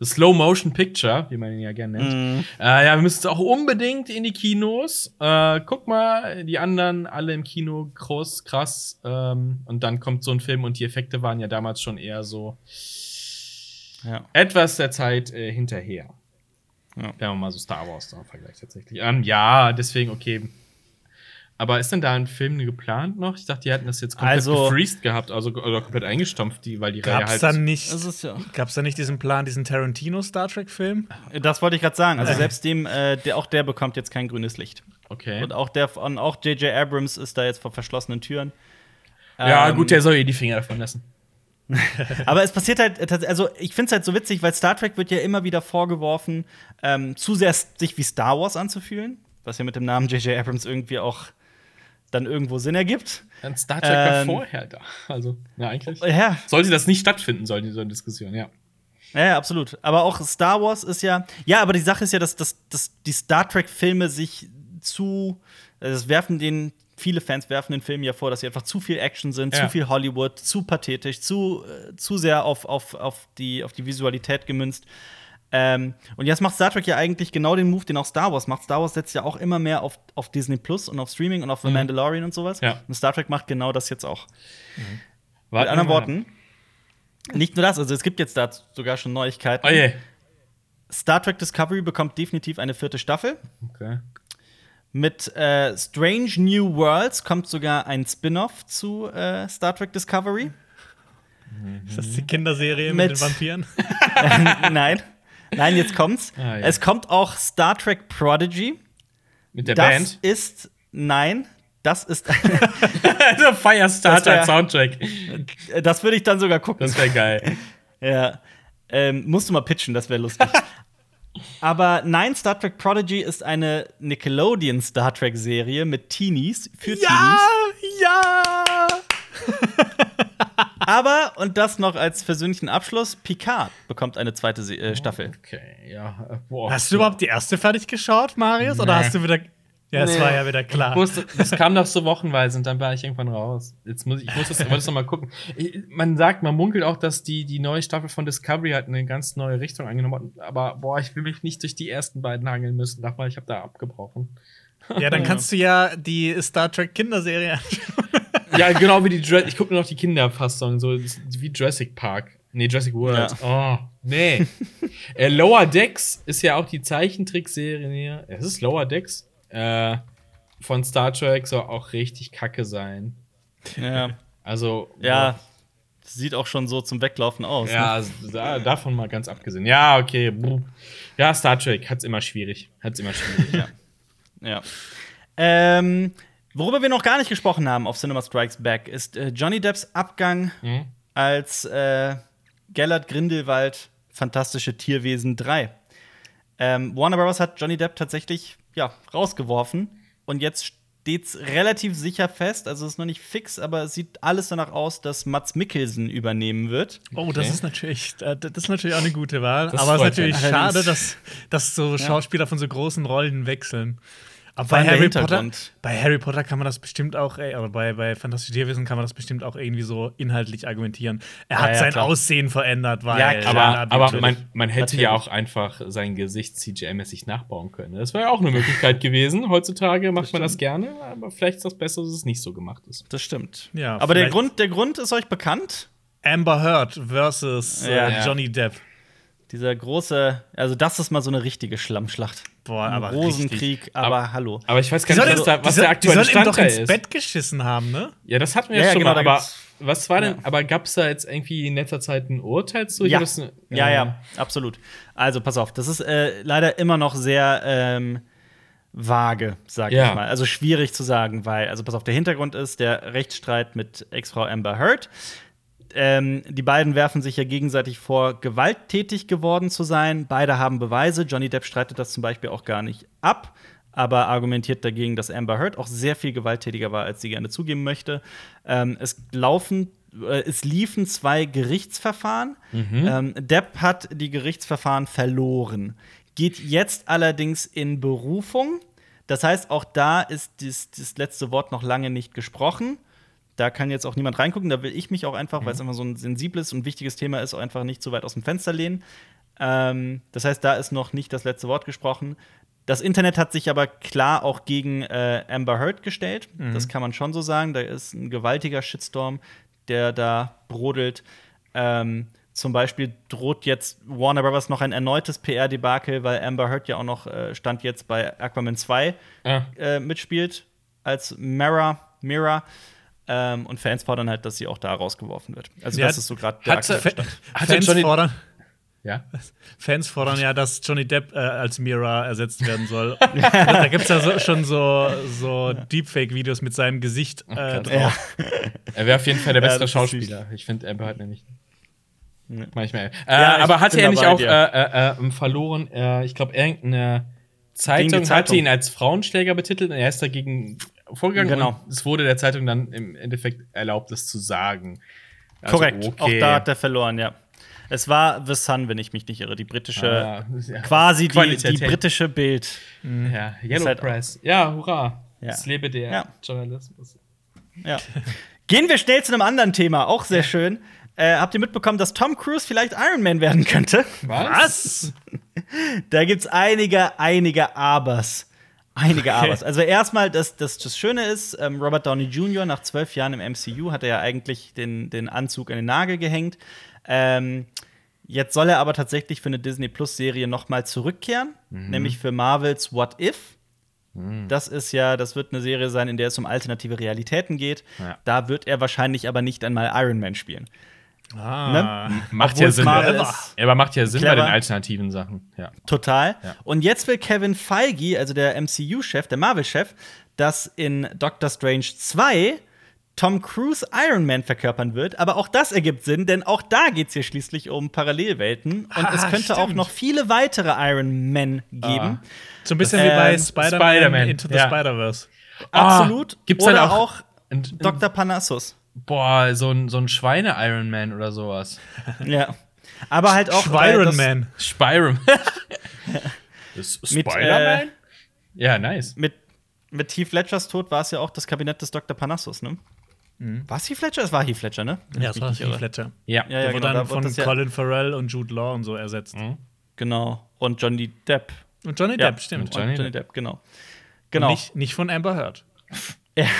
the Slow Motion Picture, wie man ihn ja gerne nennt. Mhm. Äh, ja, wir müssen auch unbedingt in die Kinos. Äh, guck mal, die anderen alle im Kino, groß, krass. Ähm, und dann kommt so ein Film und die Effekte waren ja damals schon eher so Ja. etwas der Zeit äh, hinterher. Ja. Wenn man mal so Star Wars da vergleicht tatsächlich. Ähm, ja, deswegen okay. Aber ist denn da ein Film geplant noch? Ich dachte, die hätten das jetzt komplett Also- gefreezed gehabt, also oder komplett eingestampft, die, weil die Reihe Gab's halt. dann nicht, Das ist ja. gab's da nicht diesen Plan, diesen Tarantino-Star Trek-Film? Das wollte ich gerade sagen. Also selbst dem, äh, der, auch der bekommt jetzt kein grünes Licht. okay. Und auch der von auch J.J. Abrams ist da jetzt vor verschlossenen Türen. ja, Ähm, gut, der soll eh die Finger davon lassen. [laughs] Aber es passiert halt, tats- also ich finde es halt so witzig, weil Star Trek wird ja immer wieder vorgeworfen, ähm, zu sehr sich wie Star Wars anzufühlen, was ja mit dem Namen J.J. Abrams irgendwie auch dann irgendwo Sinn ergibt. Ein Star Trek war Ähm, vorher da. Also, ja, eigentlich. Ja, Sollte das nicht stattfinden, sollte so eine Diskussion, ja. Ja, ja, absolut. Aber auch Star Wars ist ja. Ja, aber die Sache ist ja, dass, dass, dass die Star Trek-Filme sich zu. Das werfen den. Viele Fans werfen den Film ja vor, dass sie einfach zu viel Action sind, Ja. zu viel Hollywood, zu pathetisch, zu, äh, zu sehr auf, auf, auf, die, auf die Visualität gemünzt. Ähm, und jetzt macht Star Trek ja eigentlich genau den Move, den auch Star Wars macht. Star Wars setzt ja auch immer mehr auf, auf Disney Plus und auf Streaming und auf The Mhm. Mandalorian und sowas. Ja. Und Star Trek macht genau das jetzt auch. Warten Mit anderen. Worten, nicht nur das, also es gibt jetzt da sogar schon Neuigkeiten. Oh je. Star Trek Discovery bekommt definitiv eine vierte Staffel. Okay. Mit äh, Strange New Worlds kommt sogar ein Spin-off zu äh, Star Trek Discovery. Ist das die Kinderserie Mit- mit, den Vampiren? [laughs] Nein. Nein, jetzt kommt's. Ah, ja. Es kommt auch Star Trek Prodigy. Mit der das Band. ist nein, das ist [laughs] [laughs] der Firestarter Das wär- Soundtrack. das würde ich dann sogar gucken. Das wäre geil. [laughs] Ja. Ähm, musst du mal pitchen, das wäre lustig. Aber nein, Star Trek Prodigy ist eine Nickelodeon Star Trek Serie mit Teenies für Teenies. ja! Aber, und das noch als persönlichen Abschluss, Picard bekommt eine zweite äh, Staffel. Okay, ja. äh, Boah. Hast du überhaupt die erste fertig geschaut, Marius? Oder Nee. hast du wieder. Ja, es Nee. war ja wieder Ich klar. wusste, das kam doch so wochenweise und dann war ich irgendwann raus. Jetzt muss ich, ich muss das, wollte das noch mal gucken. Ich, man sagt, man munkelt auch, dass die, die neue Staffel von Discovery halt eine ganz neue Richtung angenommen hat. Aber boah, ich will mich nicht durch die ersten beiden hangeln müssen. Sag mal, ich habe da abgebrochen. Ja, dann [laughs] kannst du ja die Star Trek Kinderserie anschauen. Ja, genau wie die Jura ich gucke nur noch die Kinderfassung, so wie Jurassic Park. Nee, Jurassic World. Oh, nee. äh, Lower Decks ist ja auch die Zeichentrickserie. Nee, es ist Lower Decks. Äh, von Star Trek soll auch richtig kacke sein. Ja. Also, Ja, sieht auch schon so zum Weglaufen aus. Ja, Ne? da, davon mal ganz abgesehen. Ja, okay. Ja, Star Trek hat's immer schwierig. Hat's immer schwierig. ja. Ja. Ähm, worüber wir noch gar nicht gesprochen haben auf Cinema Strikes Back, ist äh, Johnny Depps Abgang Mhm. als äh, Gellert Grindelwald Fantastische Tierwesen 3. Ähm, Warner Bros. hat Johnny Depp tatsächlich ja, rausgeworfen und jetzt steht's relativ sicher fest, also es ist noch nicht fix, aber es sieht alles danach aus, dass Mats Mikkelsen übernehmen wird. Oh, das Okay. ist natürlich, äh, das ist natürlich auch eine gute Wahl. Das aber es ist natürlich schade, dass, dass so Schauspieler von so großen Rollen wechseln. Aber bei Harry, Potter, bei Harry Potter kann man das bestimmt auch, ey, oder bei, bei Fantastische Tierwesen kann man das bestimmt auch irgendwie so inhaltlich argumentieren. Er hat Ja, ja, sein klar. Aussehen verändert, weil. Ja, Aber, klar, aber natürlich. man, man hätte ja Natürlich. auch einfach sein Gesicht CGI-mäßig nachbauen können. Das wäre ja auch eine Möglichkeit gewesen. Heutzutage macht man das gerne, aber vielleicht ist das besser, dass es nicht so gemacht ist. Das stimmt. Ja, aber der Grund, der Grund ist euch bekannt. Amber Heard versus Ja. äh, Johnny Depp. Dieser große, also das ist mal so eine richtige Schlammschlacht. Boah, aber Rosenkrieg, aber, Aber- hallo. Aber ich weiß gar nicht, was, da, was soll, der aktuelle die Stand doch ins ist. Bett geschissen haben, ne? Ja, das hatten wir Ja, ja, schon genau, mal. Aber was war denn? Ja. Aber gab es da jetzt irgendwie in letzter Zeit ein Urteil zu? Ja. das, äh, Ja, ja, absolut. Also pass auf, das ist äh, leider immer noch sehr ähm, vage, sag Ja. ich mal. Also schwierig zu sagen, weil, also pass auf, der Hintergrund ist der Rechtsstreit mit Ex-Frau Amber Heard. Ähm, die beiden werfen sich ja gegenseitig vor, gewalttätig geworden zu sein. Beide haben Beweise. Johnny Depp streitet das zum Beispiel auch gar nicht ab, aber argumentiert dagegen, dass Amber Heard auch sehr viel gewalttätiger war, als sie gerne zugeben möchte. Ähm, es laufen, äh, es liefen zwei Gerichtsverfahren. Ähm, Depp hat die Gerichtsverfahren verloren, geht jetzt allerdings in Berufung. Das heißt, auch da ist das, das letzte Wort noch lange nicht gesprochen. Da kann jetzt auch niemand reingucken. Da will ich mich auch einfach, weil es immer so ein sensibles und wichtiges Thema ist, auch einfach nicht so weit aus dem Fenster lehnen. Ähm, das heißt, da ist noch nicht das letzte Wort gesprochen. Das Internet hat sich aber klar auch gegen äh, Amber Heard gestellt. Das kann man schon so sagen. Da ist ein gewaltiger Shitstorm, der da brodelt. Ähm, zum Beispiel droht jetzt Warner Bros. noch ein erneutes PR-Debakel, weil Amber Heard ja auch noch äh, stand jetzt bei Aquaman 2 Ah. äh, mitspielt als Mara, Mira. Ähm, und Fans fordern halt, dass sie auch da rausgeworfen wird. Also, Ja, das ist so gerade der hatte- aktuelle Stand. Hatte Fans Johnny, fordern, Ja. [laughs] Fans fordern ja, dass Johnny Depp äh, als Mira ersetzt werden soll. [laughs] da gibt es ja so, schon so, so Deepfake-Videos mit seinem Gesicht äh, Gott. drauf. Er wäre auf jeden Fall der [laughs] Ja, bessere Schauspieler. Ich finde Amber Heard nicht. Nee. Manchmal. Äh, Ja, aber hatte er nicht auch äh, äh, äh, verloren? Äh, ich glaube, irgendeine Zeitung, Zeitung. hatte ihn als Frauenschläger betitelt und er ist dagegen vorgegangen. Genau. Und es wurde der Zeitung dann im Endeffekt erlaubt, das zu sagen. Also, Korrekt. okay. Auch da hat er verloren, ja. Es war The Sun, wenn ich mich nicht irre, die britische, Ah, ja. quasi die, die britische Bild. Ja, Yellow halt- Press. Ja, hurra. Ja. Es lebe der Ja. Journalismus. Ja. Gehen wir schnell zu einem anderen Thema, auch sehr schön. Äh, habt ihr mitbekommen, dass Tom Cruise vielleicht Iron Man werden könnte? Was? [laughs] Da gibt's einige, einige Abers. Einige Abers. Also erstmal, das, das, das Schöne ist, ähm, Robert Downey Jr. nach zwölf Jahren im MCU hat er ja eigentlich den, den Anzug an den Nagel gehängt. Ähm, jetzt soll er aber tatsächlich für eine Disney Plus Serie noch mal zurückkehren, nämlich für Marvels What If. Das ist ja, das wird eine Serie sein, in der es um alternative Realitäten geht. Ja. Da wird er wahrscheinlich aber nicht einmal Iron Man spielen. Ah. Macht Obwohl ja Sinn. Aber macht ja Sinn bei Clever. den alternativen Sachen. Ja. Total. Ja. Und jetzt will Kevin Feige, also der MCU-Chef, der Marvel-Chef, dass in Doctor Strange 2 Tom Cruise Iron Man verkörpern wird. Aber auch das ergibt Sinn, denn auch da geht es hier schließlich um Parallelwelten. Und Ah, es könnte auch stimmt. noch viele weitere Iron Men geben. So ein bisschen wie bei Ähm, Spider-Man Spider-Man, Into the ja. Spider-Verse. Absolut. Ah, gibt's Oder auch, auch- Dr. Panassus. Boah, so ein, so ein Schweine-Iron Man oder sowas. [laughs] ja. Aber halt auch. [laughs] äh, Spiron Mit, Spider-Man? äh, ja, nice. Mit, mit Heath Ledgers Tod war es ja auch das Kabinett des Dr. Panassus, ne? War es Heath Ledger? Es war Heath Ledger, ne? Ja, mich war nicht irre. Heath Ledger. Ja. Ja, ja, Der genau. wurde da dann wurde von das ja- Colin Farrell und Jude Law und so ersetzt. Genau. Und Johnny Depp. Und Johnny Ja, Depp, stimmt. Johnny Und Johnny Depp. Depp, genau. Und Genau. Nicht, nicht von Amber Heard. Ja. [laughs]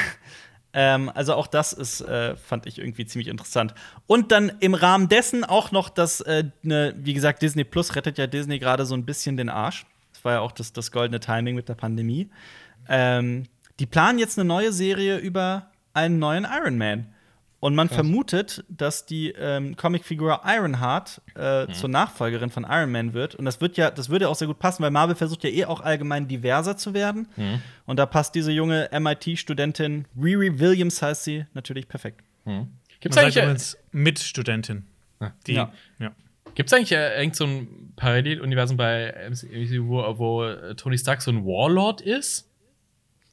Ähm, also auch das ist, äh, fand ich irgendwie ziemlich interessant. Und dann im Rahmen dessen auch noch das, äh, ne, wie gesagt, Disney Plus rettet ja Disney gerade so ein bisschen den Arsch. Das war ja auch das, das goldene Timing mit der Pandemie. Ähm, die planen jetzt eine neue Serie über einen neuen Iron Man. Und man vermutet, dass die ähm, Comicfigur Ironheart äh, zur Nachfolgerin von Iron Man wird. Und das wird ja, das würde auch sehr gut passen, weil Marvel versucht ja eh auch allgemein diverser zu werden. Und da passt diese junge MIT-Studentin, Riri Williams heißt sie, natürlich perfekt. Gibt's Man eigentlich, sagt übrigens Mitstudentin. Die, Ja. ja. gibt's eigentlich äh, irgend so ein Paralleluniversum bei MCU, wo, wo äh, Tony Stark so ein Warlord ist?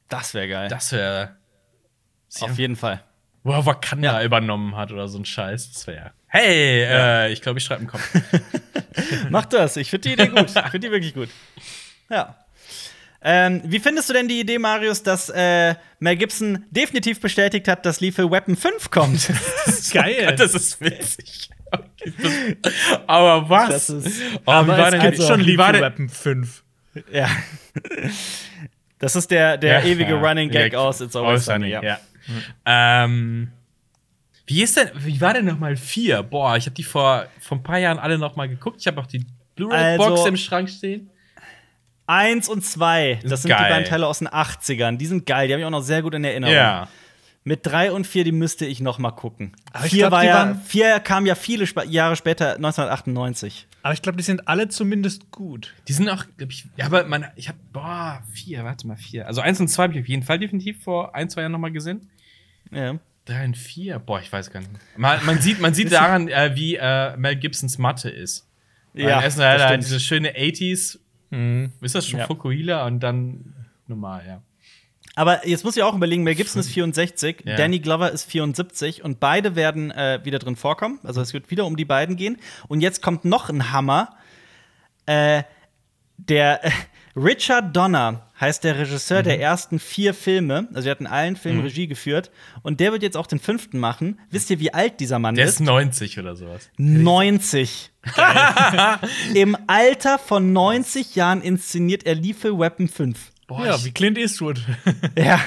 Das wäre geil. Das wäre. Auf jeden Fall. Wo er Wakanda Ja. übernommen hat oder so ein Scheiß. Das wäre. Hey, äh, ich glaube, ich schreibe einen Kopf. [laughs] Mach das. Ich finde die Idee gut. Ich finde die wirklich gut. Ja. Ähm, wie findest du denn die Idee, Marius, dass äh, Mel Gibson definitiv bestätigt hat, dass Lethal Weapon 5 kommt? [laughs] Geil. das ist witzig. [laughs] Aber was? Das ist- oh, aber wie war denn Also, schon Lethal Weapon 5. ja. Das ist der, der Ja, ewige ja. Running Gag Ja, aus It's Always Sunny. ja. Ähm, wie ist denn, wie war denn noch mal vier? Boah, ich habe die vor, vor ein paar Jahren alle noch mal geguckt. Ich habe auch die Blu-ray-Box Also- im Schrank stehen. Eins und zwei, das sind die geil. beiden Teile aus den 80ern. Die sind geil, die habe ich auch noch sehr gut in Erinnerung. Ja. Mit drei und vier, die müsste ich noch mal gucken. Aber ich vier, glaub, war die ja, waren- vier kam ja viele sp Jahre später, 1998. Aber ich glaube, die sind alle zumindest gut. Die sind auch, glaub ich, ja, aber man, ich habe, boah, vier, warte mal, vier. Also eins und zwei habe ich auf jeden Fall definitiv vor ein, zwei Jahren noch mal gesehen. Ja. Drei und vier, boah, ich weiß gar nicht. Man, man sieht, man sieht daran, äh, wie äh, Mel Gibsons Mathe ist. Weil Ja, erst das halt stimmt. diese schöne 80s, ist das schon Ja. Fukuhila und dann normal, ja. Aber jetzt muss ich auch überlegen, Mel Gibson ist 64, Ja. Danny Glover ist 74 und beide werden äh, wieder drin vorkommen. Also es wird wieder um die beiden gehen. Und jetzt kommt noch ein Hammer. Äh, der [laughs] Richard Donner heißt der Regisseur Mhm. der ersten vier Filme. Also er hat in allen Filmen Regie geführt. Und der wird jetzt auch den fünften machen. Wisst ihr, wie alt dieser Mann Der ist? ist 90 oder sowas. 90. [laughs] [laughs] Im Alter von 90 Jahren inszeniert er Lethal Weapon 5. Boah, ja, wie Clint Eastwood. [laughs] Ja,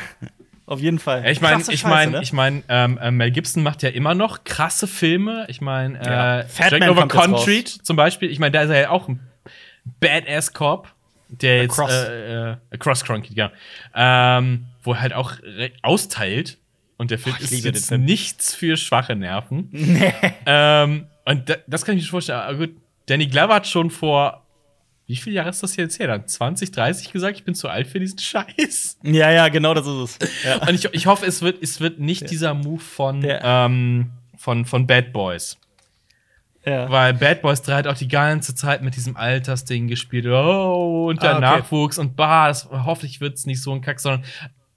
auf jeden Fall. Ja, ich meine, ich meine, ne? ich meine, ähm, äh, Mel Gibson macht ja immer noch krasse Filme. Ich meine, Ja. äh, Fatman Jack Over Country zum Beispiel. Ich meine, da ist er ja auch ein Badass Cop, der jetzt Across. äh, äh, Across Cronky, ja, ähm, wo er halt auch austeilt. Und der Film ich ist jetzt nichts für schwache Nerven. [laughs] ähm, und da, das kann ich mir vorstellen. Aber gut, Danny Glover hat schon vor, wie viele Jahre ist das jetzt her? Dann 20, 30 gesagt, ich bin zu alt für diesen [laughs] Scheiß. Ja, ja, genau das ist es. Ja. Und ich, ich hoffe, es wird, es wird nicht dieser Move von, Der- ähm, von, von Bad Boys. Ja. Weil Bad Boys 3 hat auch die ganze Zeit mit diesem Altersding gespielt. Oh, und der Ah, okay. Nachwuchs und bah, das, hoffentlich wird es nicht so ein Kack, sondern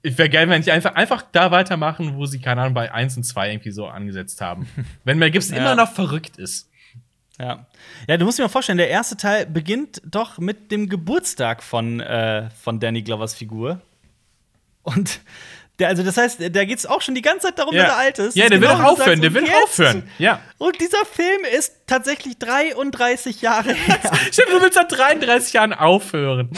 ich wäre geil, wenn die einfach, einfach da weitermachen, wo sie, keine Ahnung, bei 1 und 2 irgendwie so angesetzt haben. [laughs] wenn Mel Gibson Ja. immer noch verrückt ist. Ja. ja, du musst dir mal vorstellen, der erste Teil beginnt doch mit dem Geburtstag von, äh, von Danny Glovers Figur. Und der, also das heißt, da geht es auch schon die ganze Zeit darum, Ja. dass er alt ist. Ja, der will auch aufhören, sagst. der will Und jetzt- aufhören. Ja. Und dieser Film ist tatsächlich 33 Jahre [laughs] her. Stimmt, du willst seit 33 Jahren aufhören.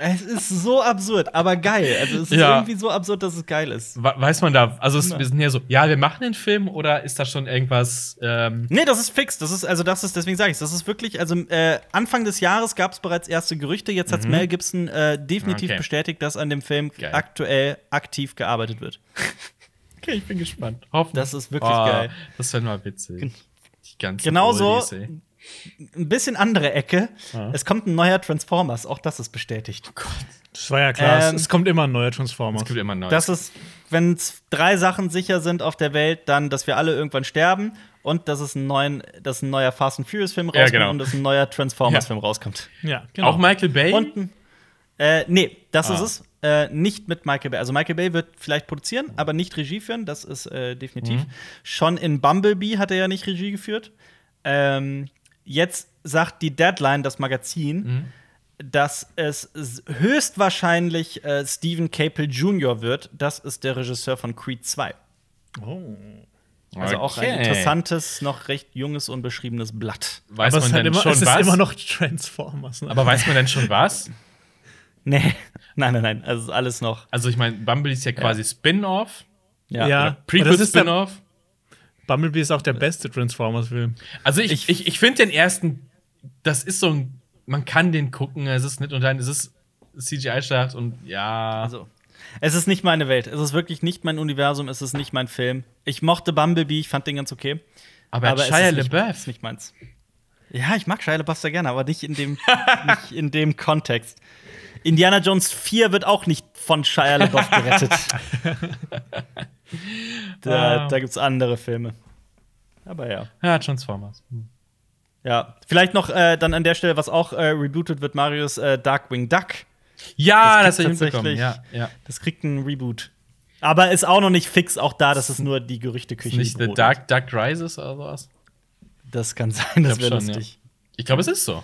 Es ist so absurd, aber geil. Also es ist Ja. irgendwie so absurd, dass es geil ist. We- Weiß man da, also es, wir sind ja so, ja, wir machen den Film oder ist da schon irgendwas, ähm, Nee, das ist fix. Das ist, also das ist, deswegen sage ich das ist wirklich, also äh, Anfang des Jahres gab es bereits erste Gerüchte. Jetzt hat Mel Gibson äh, definitiv Mhm. Okay. bestätigt, dass an dem Film Geil. aktuell aktiv gearbeitet wird. [laughs] Okay, ich bin gespannt. Hoffen. Das ist wirklich Oh, geil. Das wäre mal witzig. Die ganzen Genauso- Oldies. Ein bisschen andere Ecke. Ja. Es kommt ein neuer Transformers. Auch das ist bestätigt. Das war ja klar. Ähm, es kommt immer ein neuer Transformers. Es gibt immer Neues. Das ist, wenn es drei Sachen sicher sind auf der Welt, dann, dass wir alle irgendwann sterben und dass es einen neuen, dass ein neuer Fast and Furious Film Ja, rauskommt genau. und dass ein neuer Transformers Film rauskommt. Ja, genau. Auch Michael Bay. Und ein- äh, nee, das Ah. ist es. Äh, nicht mit Michael Bay. Also Michael Bay wird vielleicht produzieren, aber nicht Regie führen. Das ist äh, definitiv. Mhm. Schon in Bumblebee hat er ja nicht Regie geführt. Ähm, jetzt sagt die Deadline, das Magazin, Mhm. dass es höchstwahrscheinlich äh, Stephen Caple Jr. wird. Das ist der Regisseur von Creed 2. oh. Also auch ein Okay. interessantes, noch recht junges, unbeschriebenes Blatt. Weiß Aber man ist halt denn immer, schon es ist was? immer noch Transformers. Ne? Aber weiß man denn schon was? [laughs] Nee, nein, nein, nein. Also ist alles noch. Also ich meine, Bumblebee ist ja quasi Spin-off. Ja. Ja. Oder Und das ist der- Prequel-Spin-off. Bumblebee ist auch der beste Transformers-Film. Also ich, Ich- ich, ich, finde den ersten, das ist so ein, man kann den gucken, es ist nicht und dann ist es CGI-Schlacht und ja. Also, es ist nicht meine Welt. Es ist wirklich nicht mein Universum. Es ist nicht mein Film. Ich mochte Bumblebee. Ich fand den ganz okay. aber, aber Shia ist nicht, LaBeouf. ist nicht meins. Ja, ich mag Shia LaBeouf sehr gerne, aber nicht in dem, [laughs] nicht in dem Kontext. Indiana Jones 4 wird auch nicht von Shia LaBeouf gerettet. [laughs] [laughs] da Ah. da gibt es andere Filme. Aber ja. Ja, Transformers. Hm. Ja, vielleicht noch äh, dann an der Stelle, was auch äh, rebootet wird, Marius äh, Darkwing Duck. Ja, Das das, kriegt habe ich tatsächlich- Ja, ja. Das kriegt einen Reboot. Aber ist auch noch nicht fix, auch da, das ist nur die Gerüchteküche. Nicht die The. Dark, Dark Rises oder sowas? Das kann [laughs] sein, das wäre lustig. Ich glaube, es ist so.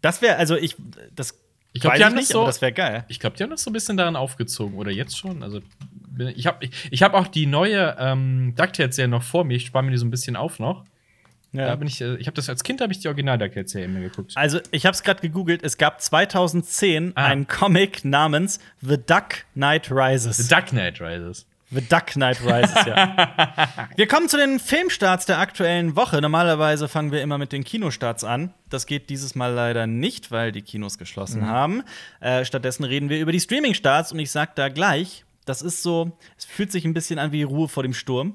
Das wäre, also ich, das Ich glaube, weiß die haben ich das nicht, so. das wäre geil. Ich glaube, die haben das so ein bisschen daran aufgezogen. Oder jetzt schon. Also, ich habe ich, ich hab auch die neue ähm, DuckTales-Serie noch vor mir. Ich spare mir die so ein bisschen auf noch. Da Ja. bin ich, äh, ich habe das als Kind habe ich die Original DuckTales-Serie immer geguckt. Also, ich habe es gerade gegoogelt. Es gab 2010 Ah. einen Comic namens The Duck Knight Rises. The Duck Knight Rises. The Duck Knight Rises, ja. [laughs] wir kommen zu den Filmstarts der aktuellen Woche. Normalerweise fangen wir immer mit den Kinostarts an. Das geht dieses Mal leider nicht, weil die Kinos geschlossen haben. Äh, stattdessen reden wir über die Streaming-Starts und ich sag da gleich, das ist so, es fühlt sich ein bisschen an wie Ruhe vor dem Sturm.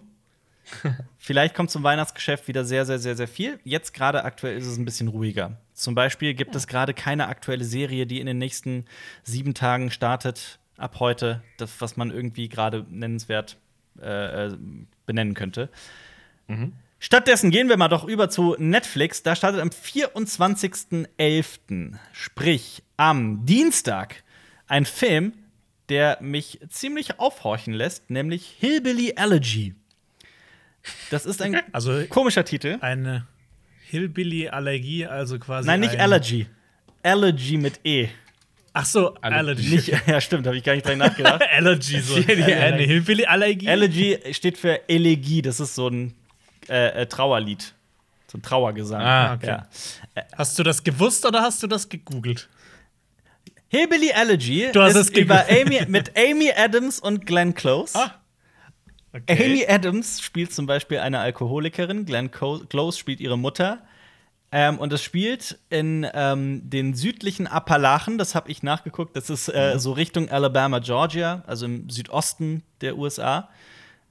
[laughs] Vielleicht kommt zum Weihnachtsgeschäft wieder sehr, sehr, sehr, sehr viel. Jetzt gerade aktuell ist es ein bisschen ruhiger. Zum Beispiel gibt es gerade keine aktuelle Serie, die in den nächsten sieben Tagen startet, ab heute, das, was man irgendwie gerade nennenswert äh, äh, benennen könnte. Stattdessen gehen wir mal doch über zu Netflix. Da startet am 24.11., sprich am Dienstag, ein Film, der mich ziemlich aufhorchen lässt, nämlich Hillbilly Elegy. Das ist ein [laughs] Also komischer Titel. eine Hillbilly-Allergie, also quasi. Nein, nicht Allergy. Allergy mit E. Ach so, Alle- Allergy. Nicht, [laughs] ja, stimmt, habe ich gar nicht dran nachgedacht. [laughs] Allergy, so. Eine Hillbilly-Allergie. Elegy steht für Elegie. Das ist so ein äh, äh, Trauerlied. So ein Trauergesang. Ah, okay. Ja. Hast du das gewusst oder hast du das gegoogelt? Hillbilly Elegy Du hast ist es über Amy, mit Amy Adams und Glenn Close. Ah, Amy Adams spielt zum Beispiel eine Alkoholikerin, Glenn Close spielt ihre Mutter. Ähm, und es spielt in ähm, den südlichen Appalachen, das habe ich nachgeguckt, das ist äh, so Richtung Alabama, Georgia, also im Südosten der USA.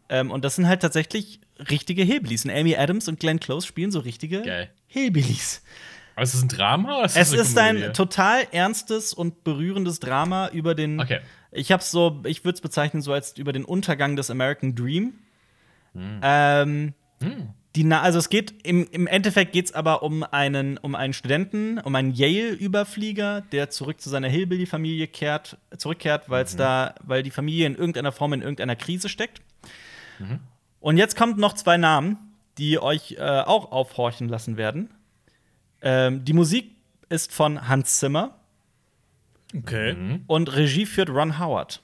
Ähm, und das sind halt tatsächlich richtige Hillbillies. Und Amy Adams und Glenn Close spielen so richtige Geil. Hillbillies. Aber ist das ein Drama oder ist Es ist ein total ernstes und berührendes Drama über den. Okay. Ich hab's so, ich würde es bezeichnen so als über den Untergang des American Dream. Ähm, die, Na- also es geht im, im Endeffekt geht es aber um einen, um einen Studenten, um einen Yale-Überflieger, der zurück zu seiner Hillbilly-Familie kehrt, zurückkehrt, weil es da, weil die Familie in irgendeiner Form in irgendeiner Krise steckt. Und jetzt kommt noch zwei Namen, die euch äh, auch aufhorchen lassen werden. Ähm, die Musik ist von Hans Zimmer Okay. und Regie führt Ron Howard.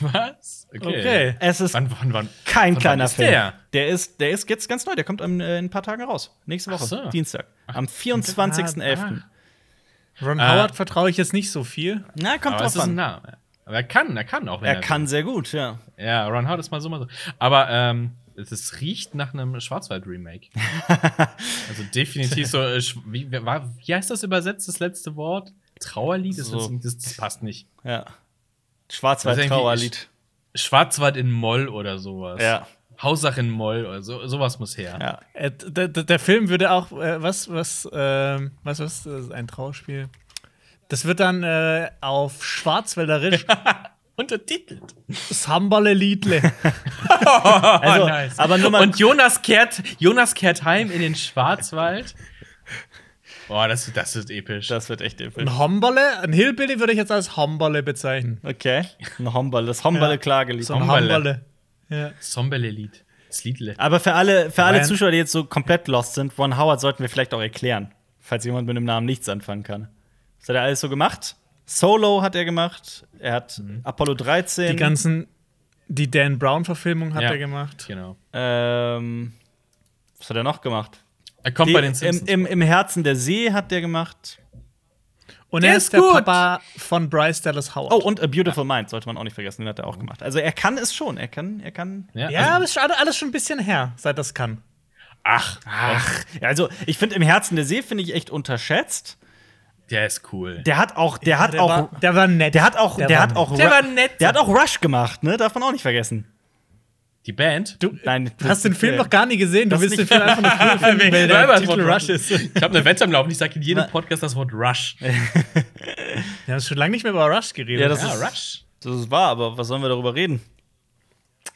Was? Okay. Es ist Wann, wann, wann? kein wann kleiner ist Film. der? Der ist, der ist jetzt ganz neu. Der kommt äh, in ein paar Tagen raus. Nächste Woche, so. Dienstag. Am 24.11. Ron Äh. Howard vertraue ich jetzt nicht so viel. Na, kommt Aber es drauf an. Name. Aber er kann, er kann auch. wenn Er kann sehr gut, ja. will. Ja, Ron Howard ist mal so, mal so. Aber ähm, es riecht nach einem Schwarzwald-Remake. [laughs] also definitiv so. Äh, wie, wie, war, wie heißt das übersetzt, das letzte Wort? Trauerlied? Das, So. das, das passt nicht. ja. Das Schwarzwald-Trauerlied. Schwarzwald in Moll oder sowas. Ja. Hausach in Moll oder so, sowas muss her. Ja. Äh, der, der Film würde auch, äh, was, was, ähm, was, was, das ist ein Trauerspiel. Das wird dann äh, auf Schwarzwälderisch [laughs] Untertitelt. Samberle Liedle. [laughs] Also, Oh, [laughs] nice. aber nur mal- Und Jonas kehrt, Jonas kehrt heim in den Schwarzwald. Boah, das, das ist episch. Das wird echt episch. Ein Homberle, ein Hillbilly würde ich jetzt als Homberle bezeichnen. Okay. Ein Homberle, das Homberle-Klagelied. So ein. Homberle. Ja. Sombele-Lied. Das Liedle. Aber für alle, für alle Zuschauer, die jetzt so komplett lost sind, Ron Howard sollten wir vielleicht auch erklären, falls jemand mit dem Namen nichts anfangen kann. Was hat er alles so gemacht? Solo hat er gemacht. Er hat Apollo 13. Die ganzen, die Dan Brown-Verfilmung hat Ja. er gemacht. Genau. Ähm, was hat er noch gemacht? Er kommt Die, bei den im, Simpsons. im, Im Herzen der See hat der gemacht. Und Der er ist ist der gut. Papa von Bryce Dallas Howard. Oh, und A Beautiful Mind sollte man auch nicht vergessen, den hat er auch gemacht. Also er kann es schon. Er kann, er kann. ja, ja, also, aber es ist schon alles schon ein bisschen her, seit das kann. ach, Ach, ja, also ich finde im Herzen der See finde ich echt unterschätzt. Der ist cool. Der hat auch, der hat der auch, war, der war nett. der hat auch, der, war hat nett. auch, Der war nett. Der hat auch Rush gemacht, ne? Darf man auch nicht vergessen. Die Band? Du, Nein, du hast den Film noch gar nie gesehen. Du das willst den nicht- Film einfach nur cool finden, [laughs] weil der Titel das Rush ist. Ich habe eine Wette am Laufen. Ich sage in jedem Podcast das Wort Rush. [laughs] Wir haben schon lange nicht mehr über Rush geredet. Ja, das Ja, ist- Rush. Das ist wahr, aber was sollen wir darüber reden?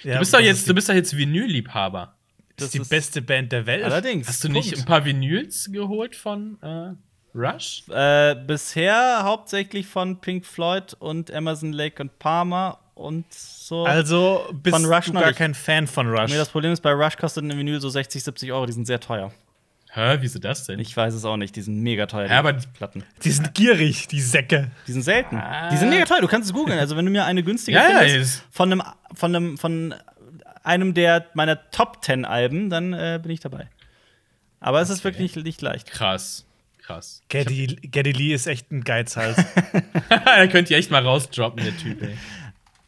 Ja, Du bist doch das jetzt, du bist doch jetzt Vinyl-Liebhaber. Das ist die beste Band der Welt. Allerdings. Hast du nicht Punkt. ein paar Vinyls geholt von äh, Rush? Äh, bisher hauptsächlich von Pink Floyd und Emerson Lake und Palmer und so. Also bist Von Rush du gar kein Fan von Rush. Nee, das Problem ist, bei Rush kostet ein Vinyl so 60, 70 Euro. Die sind sehr teuer. Hä, wieso das denn? Ich weiß es auch nicht. Die sind mega teuer, die Ja, aber- Platten. die sind gierig, die Säcke. Die sind selten. Die sind mega teuer. Du kannst es googeln. Also, wenn du mir eine günstige [laughs] Ja, ja, findest, ist- von einem, von einem, von einem der meiner Top 10 Alben, dann äh, bin ich dabei. Aber es ist wirklich nicht leicht. Krass. Krass. Geddy, Geddy Lee ist echt ein Geizhals. da könnt ihr echt mal rausdroppen, der Typ, ey.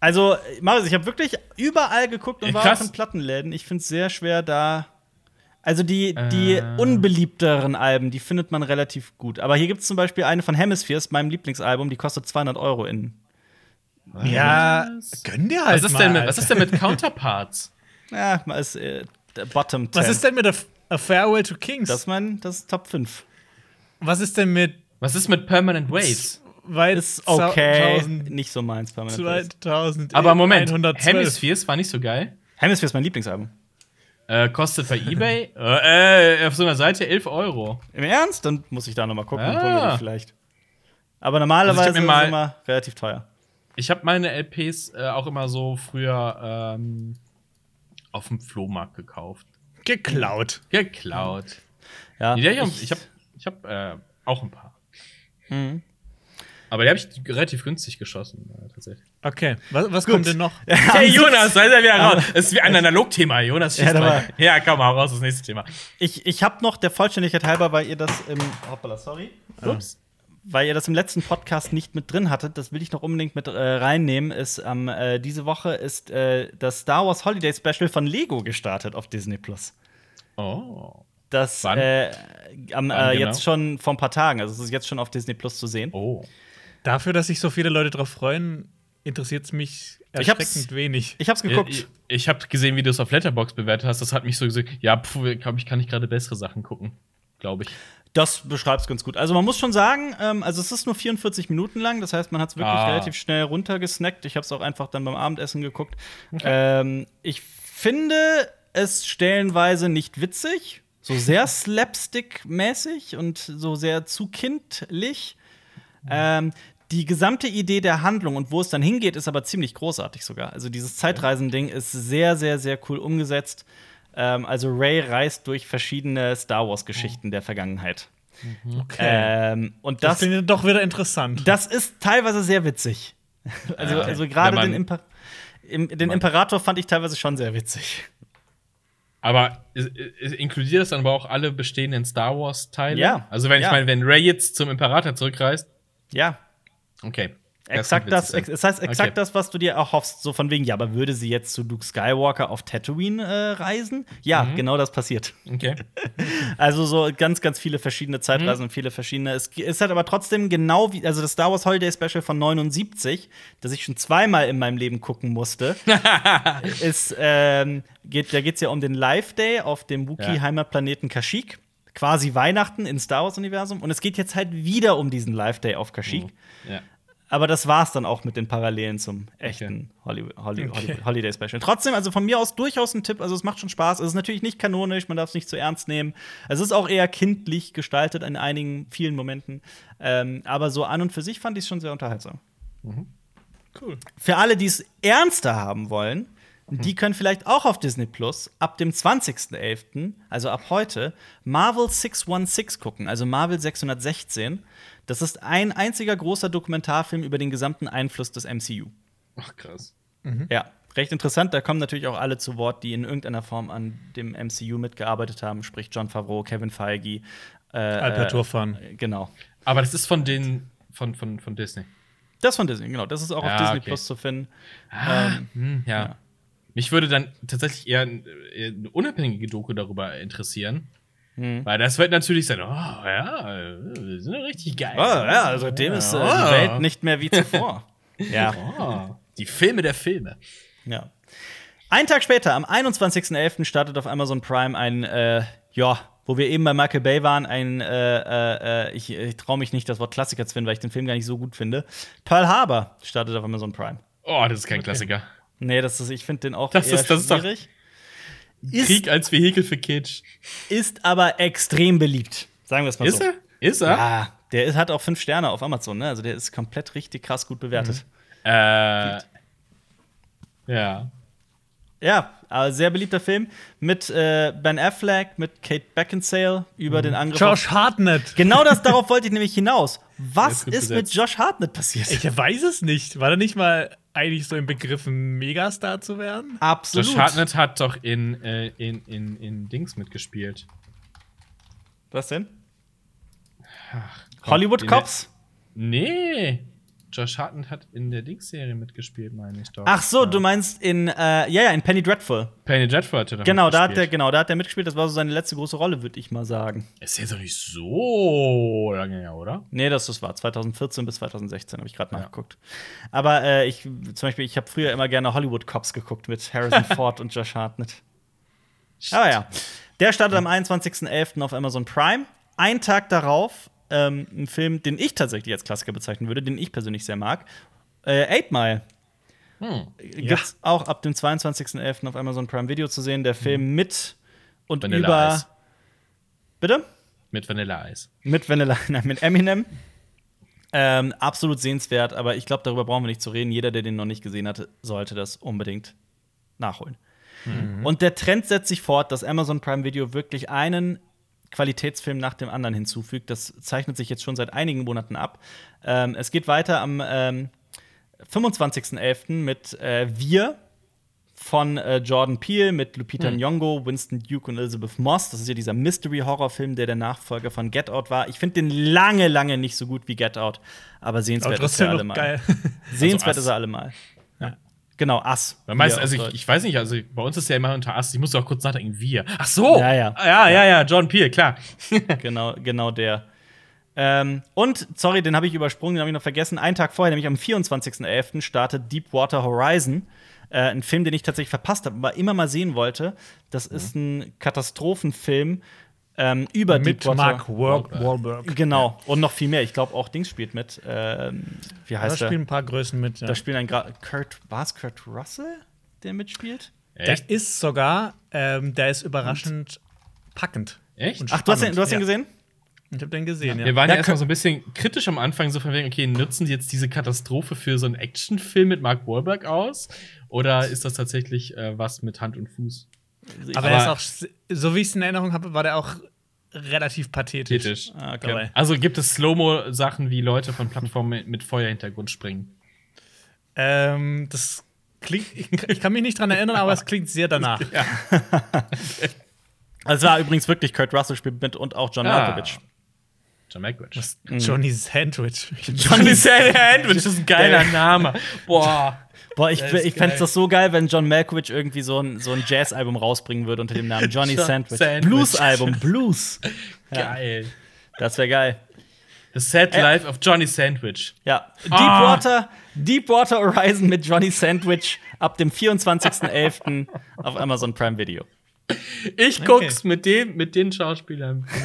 Also, Marius, ich habe wirklich überall geguckt und Ja, war krass. auch in Plattenläden. Ich finde es sehr schwer, da. Also, die, die Äh. unbeliebteren Alben, die findet man relativ gut. Aber hier gibt es zum Beispiel eine von Hemispheres, meinem Lieblingsalbum, die kostet 200 Euro in. ja, gönn dir halt Was ist, mal. denn mit, was ist denn mit Counterparts? [laughs] Ja, mal ist äh, der Bottom 10. Was ist denn mit A, A Farewell to Kings? Das ist mein, das ist Top 5. was ist denn mit Was ist mit Permanent Waves? weit Ist okay. 1000 Nicht so meins. Permanent Waves. 2000 Aber Moment, 112. Hemispheres war nicht so geil. Hemisphere ist mein Lieblingsalbum. Äh, kostet bei eBay [laughs] äh, äh, auf so einer Seite 11 Euro. Im Ernst? Dann muss ich da noch mal gucken. Ah. gucken wir die vielleicht. Aber normalerweise Also ist es immer relativ teuer. Ich habe meine LPs äh, auch immer so früher ähm, auf dem Flohmarkt gekauft. geklaut. Geklaut. Ja, Ja, ich habe ich hab, ich hab, äh, auch ein paar. Mhm. Aber die habe ich relativ günstig geschossen, äh, tatsächlich. Okay, was, was kommt denn noch? [laughs] Hey, Jonas, da ist er wieder raus. Das ist wie ein Analogthema. Jonas schießt Ja, weiter. Ja, komm mal raus, das nächste Thema. Ich, ich habe noch der Vollständigkeit halber, weil ihr das im hoppala, sorry, Ups. weil ihr das im letzten Podcast nicht mit drin hattet, das will ich noch unbedingt mit äh, reinnehmen. Ist ähm, äh, diese Woche ist äh, das Star Wars Holiday Special von Lego gestartet auf Disney Plus. Oh. Das äh, am, äh, genau? jetzt schon vor ein paar Tagen, also es ist jetzt schon auf Disney Plus zu sehen. Oh. Dafür, dass sich so viele Leute drauf freuen, interessiert es mich Ich hab's- erschreckend wenig. Ich hab's geguckt. Ich, ich habe gesehen, wie du es auf Letterbox bewertet hast. Das hat mich so gesagt, ja, pfuh, glaub, ich kann nicht gerade bessere Sachen gucken. glaube ich. Das beschreibt es ganz gut. Also man muss schon sagen, ähm, also es ist nur 44 Minuten lang, das heißt, man hat es wirklich Ah. relativ schnell runtergesnackt. Ich habe es auch einfach dann beim Abendessen geguckt. Ähm, ich finde es stellenweise nicht witzig, so sehr slapstick-mäßig und so sehr zu kindlich. Ähm, die gesamte Idee der Handlung und wo es dann hingeht, ist aber ziemlich großartig sogar. Also dieses Zeitreisending ist sehr, sehr, sehr cool umgesetzt. Ähm, also Ray reist durch verschiedene Star Wars-Geschichten der Vergangenheit. Okay. Ähm, und das das, klingt doch wieder interessant. das ist teilweise sehr witzig. Also, also gerade den, Imper im, den Imperator fand ich teilweise schon sehr witzig. Aber inkludiert das dann aber auch alle bestehenden Star Wars-Teile? Ja. Also, wenn Ja. ich meine, wenn Ray jetzt zum Imperator zurückreist, Ja, okay. Exakt das. sein. das heißt exakt Okay. das, was du dir erhoffst. So von wegen, ja, aber würde sie jetzt zu Luke Skywalker auf Tatooine äh, reisen? Ja, Mhm. genau das passiert. Okay. [laughs] Also so ganz, ganz viele verschiedene Zeitreisen Mhm. und viele verschiedene. Es ist halt aber trotzdem genau wie, also das Star Wars Holiday Special von 79, das ich schon zweimal in meinem Leben gucken musste, [laughs] ist, ähm, geht, da geht es ja um den Live Day auf dem Wookiee-Heimatplaneten Kashyyyk. Quasi Weihnachten im Star Wars-Universum. Und es geht jetzt halt wieder um diesen Live Day auf Kashyyyk. Ja. Aber das war's dann auch mit den Parallelen zum echten Holly Holly Okay. Holiday Special. Trotzdem, also von mir aus durchaus ein Tipp. Also es macht schon Spaß. Es ist natürlich nicht kanonisch, man darf es nicht zu ernst nehmen. Es ist auch eher kindlich gestaltet in einigen, vielen Momenten. Ähm, aber so an und für sich fand ich es schon sehr unterhaltsam. cool. Für alle, die es ernster haben wollen, die können vielleicht auch auf Disney Plus ab dem 20.11., also ab heute, Marvel 616 gucken, also Marvel 616. Das ist ein einziger großer Dokumentarfilm über den gesamten Einfluss des MCU. Ach, krass. Ja, recht interessant. Da kommen natürlich auch alle zu Wort, die in irgendeiner Form an dem MCU mitgearbeitet haben, sprich John Favreau, Kevin Feige. Äh, Albert äh, Turfan. Genau. Aber das ist von den, von, von, von Disney. Das von Disney, genau. Das ist auch Ja, auf Disney okay. Plus zu finden. Ah, Ähm, hm, ja. ja. Mich würde dann tatsächlich eher, eher eine unabhängige Doku darüber interessieren. Hm. Weil das wird natürlich sein, oh ja, wir sind ja richtig geil. Oh, ja, seitdem ist äh, die Ah. Welt nicht mehr wie zuvor. [laughs] ja, Oh, die Filme der Filme. ja. Einen Tag später, am 21.11., startet auf Amazon Prime ein, äh, ja, wo wir eben bei Michael Bay waren, ein, äh, äh, ich, ich traue mich nicht, das Wort Klassiker zu finden, weil ich den Film gar nicht so gut finde. Pearl Harbor startet auf Amazon Prime. Oh, das ist kein Klassiker. Nee, das ist, ich finde den auch Das eher ist- das ist doch- schwierig. Ist, Krieg als Vehikel für Kitsch. ist aber extrem beliebt. Sagen wir es mal Ist so. er? Ist er? Ja, der ist, hat auch fünf Sterne auf Amazon, ne? Also der ist komplett richtig krass gut bewertet. Äh, ja. Ja, aber sehr beliebter Film mit äh, Ben Affleck, mit Kate Beckinsale über den Angriff. Josh Hartnett. Genau das, darauf [laughs] wollte ich nämlich hinaus. Was ist ist mit. Josh Hartnett passiert? Ich weiß es nicht. War er nicht mal eigentlich so im Begriff, ein Megastar zu werden? Absolut. Josh Hartnett hat doch in, äh, in, in, in Dings mitgespielt. Was denn? Komm, Hollywood Cops? Nee. Josh Hartnett hat in der Dings-Serie mitgespielt, meine ich doch. Ach so, Ja. du meinst in, äh, ja, ja, in Penny Dreadful. Penny Dreadful hatte da Genau, da hat der, mitgespielt. genau, da hat der mitgespielt. Das war so seine letzte große Rolle, würde ich mal sagen. Ist jetzt doch nicht so lange her, oder? Nee, das, das war 2014 bis 2016, habe ich gerade nachgeguckt. Aber äh, ich, zum Beispiel, ich habe früher immer gerne Hollywood Cops geguckt mit Harrison [laughs] Ford und Josh Hartnett. Aber ja, der startet am 21.11. auf Amazon Prime. Ein Tag darauf ähm, ein Film, den ich tatsächlich als Klassiker bezeichnen würde, den ich persönlich sehr mag. Äh, Eight Mile. Hm. Gibt's auch ab dem 22.11. auf Amazon Prime Video zu sehen. Der Film mit und Vanilla über. Ice. Bitte? Mit Vanilleeis. Mit Vanilla, [laughs] nein, mit Eminem. Ähm, absolut sehenswert, aber ich glaube, darüber brauchen wir nicht zu reden. Jeder, der den noch nicht gesehen hatte, sollte das unbedingt nachholen. Und der Trend setzt sich fort, dass Amazon Prime Video wirklich einen Qualitätsfilm nach dem anderen hinzufügt. Das zeichnet sich jetzt schon seit einigen Monaten ab. Ähm, es geht weiter am ähm, 25.11. mit äh, Wir von äh, Jordan Peele mit Lupita Nyong'o, Winston Duke und Elizabeth Moss. Das ist ja dieser Mystery-Horror-Film, der der Nachfolger von Get Out war. Ich finde den lange, lange nicht so gut wie Get Out, aber sehenswert [laughs] ist er allemal. geil. Sehenswert Also ist er allemal. Genau, Ass. Er also ich, ich weiß nicht, also bei uns ist ja immer unter Ast, ich muss auch kurz nachdenken, wir. Ach so! Ja, ja. Ah, ja, ja, ja, John Peel, klar. [laughs] genau, genau der. Ähm, und, sorry, den habe ich übersprungen, den habe ich noch vergessen. Einen Tag vorher, nämlich am 24.11., startet Deepwater Horizon. Äh, ein Film, den ich tatsächlich verpasst habe, aber immer mal sehen wollte. Das ist ein Katastrophenfilm Ähm, über Mit Deepwater. Mark Wahl- Wahlberg. Genau. Und noch viel mehr. Ich glaube, auch Dings spielt mit. Ähm, wie Da heißt er? spielen ein paar Größen mit. Ja. Da spielen ein Gra Kurt. War es Kurt Russell, der mitspielt? Der ist sogar, ähm, der ist überraschend packend. Echt? Und Ach, du hast den, spannend. du hast den Ja. gesehen? Ich hab den gesehen, ja. Wir waren Ja, ja erstmal so ein bisschen kritisch am Anfang, so von wegen, okay, nutzen die jetzt diese Katastrophe für so einen Actionfilm mit Mark Wahlberg aus? Oder ist das tatsächlich äh, was mit Hand und Fuß? Aber, aber- er ist auch, so wie ich es in Erinnerung habe, war der auch relativ pathetisch. Kritisch. Ah, okay. Also gibt es Slow-Mo-Sachen, wie Leute von Plattformen mit- Feuerhintergrund springen. Ähm, das klingt, ich, ich kann mich nicht dran erinnern, aber es klingt sehr danach. Also, es [laughs] war übrigens wirklich Kurt Russell spielt mit und auch John Ah. Malkovich. John Malkovich. [laughs] Johnny Sandwich. Johnny Sandwich, das ist ein geiler Name. Boah. Boah, ich, ich fände geil. das so geil, wenn John Malkovich irgendwie so ein, so ein Jazz-Album rausbringen würde unter dem Namen [laughs] Johnny John Sandwich. Sandwich. Blues-Album, [laughs] Blues. Geil. Das wäre geil. The Sad Äh. Life of Johnny Sandwich. Ja, Ah. Deepwater, Deepwater Horizon mit Johnny Sandwich ab dem 24.11. auf Amazon Prime Video. Ich guck's mit dem, mit den Schauspielern. [laughs]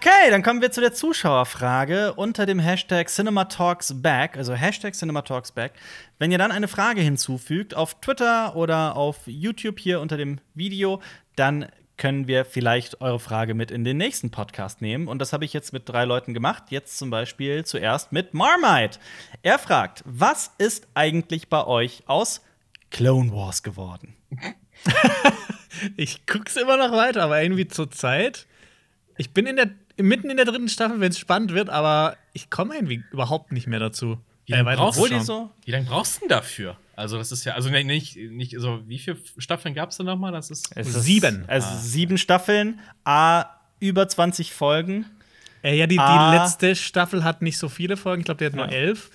Okay, dann kommen wir zu der Zuschauerfrage unter dem Hashtag CinemaTalksBack, also Hashtag CinemaTalksBack. Wenn ihr dann eine Frage hinzufügt auf Twitter oder auf YouTube hier unter dem Video, dann können wir vielleicht eure Frage mit in den nächsten Podcast nehmen. Und das habe ich jetzt mit drei Leuten gemacht. Jetzt zum Beispiel zuerst mit Marmite. Er fragt, was ist eigentlich bei euch aus Clone Wars geworden? [laughs] [laughs] Ich guck's immer noch weiter, aber irgendwie zur Zeit. Ich bin in der, mitten in der dritten Staffel, wenn es spannend wird, aber ich komme irgendwie überhaupt nicht mehr dazu. Wie lange weiter brauchst, schauen. so wie lang brauchst du denn dafür? Also, das ist ja, also nee, nicht, nicht so, wie viele Staffeln gab's da nochmal? Das ist. Es ist- Sieben. Also sieben Staffeln, A, über 20 Folgen. Äh, ja, die, die Ah. letzte Staffel hat nicht so viele Folgen, ich glaube, die hat nur Ja. elf.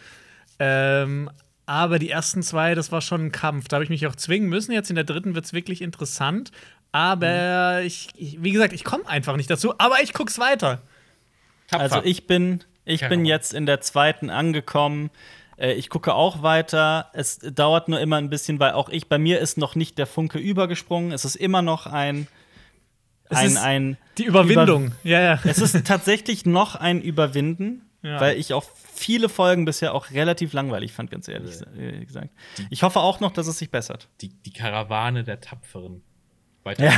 Ähm, aber die ersten zwei, das war schon ein Kampf. Da habe ich mich auch zwingen müssen. Jetzt in der dritten wird es wirklich interessant. Aber Mhm. ich, ich, wie gesagt, ich komme einfach nicht dazu. Aber ich guck's weiter. Also ich bin, ich bin jetzt in der zweiten angekommen. Äh, Ich gucke auch weiter. Es dauert nur immer ein bisschen, weil auch ich, bei mir ist noch nicht der Funke übergesprungen. Es ist immer noch ein, Es ein, ist ein Die Überwindung. ja, ja. Es ist tatsächlich noch ein Überwinden, Ja. weil ich auch viele Folgen bisher auch relativ langweilig fand, ganz ehrlich äh, gesagt. Ich hoffe auch noch, dass es sich bessert. Die, die Karawane der Tapferen. Weiter.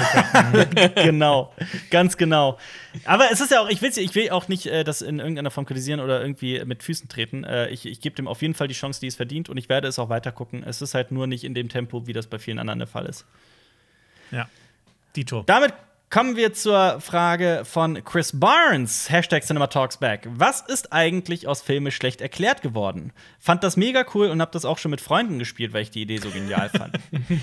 [laughs] genau, ganz genau. Aber es ist ja auch, ich will, ich will auch nicht äh, das in irgendeiner Form kritisieren oder irgendwie mit Füßen treten. Äh, ich ich gebe dem auf jeden Fall die Chance, die es verdient und ich werde es auch weiter gucken. Es ist halt nur nicht in dem Tempo, wie das bei vielen anderen der Fall ist. ja. Dito. Damit kommen wir zur Frage von Chris Barnes, Hashtag CinemaTalksBack. Was ist eigentlich aus Filme schlecht erklärt geworden? Fand das mega cool und hab das auch schon mit Freunden gespielt, weil ich die Idee so genial fand.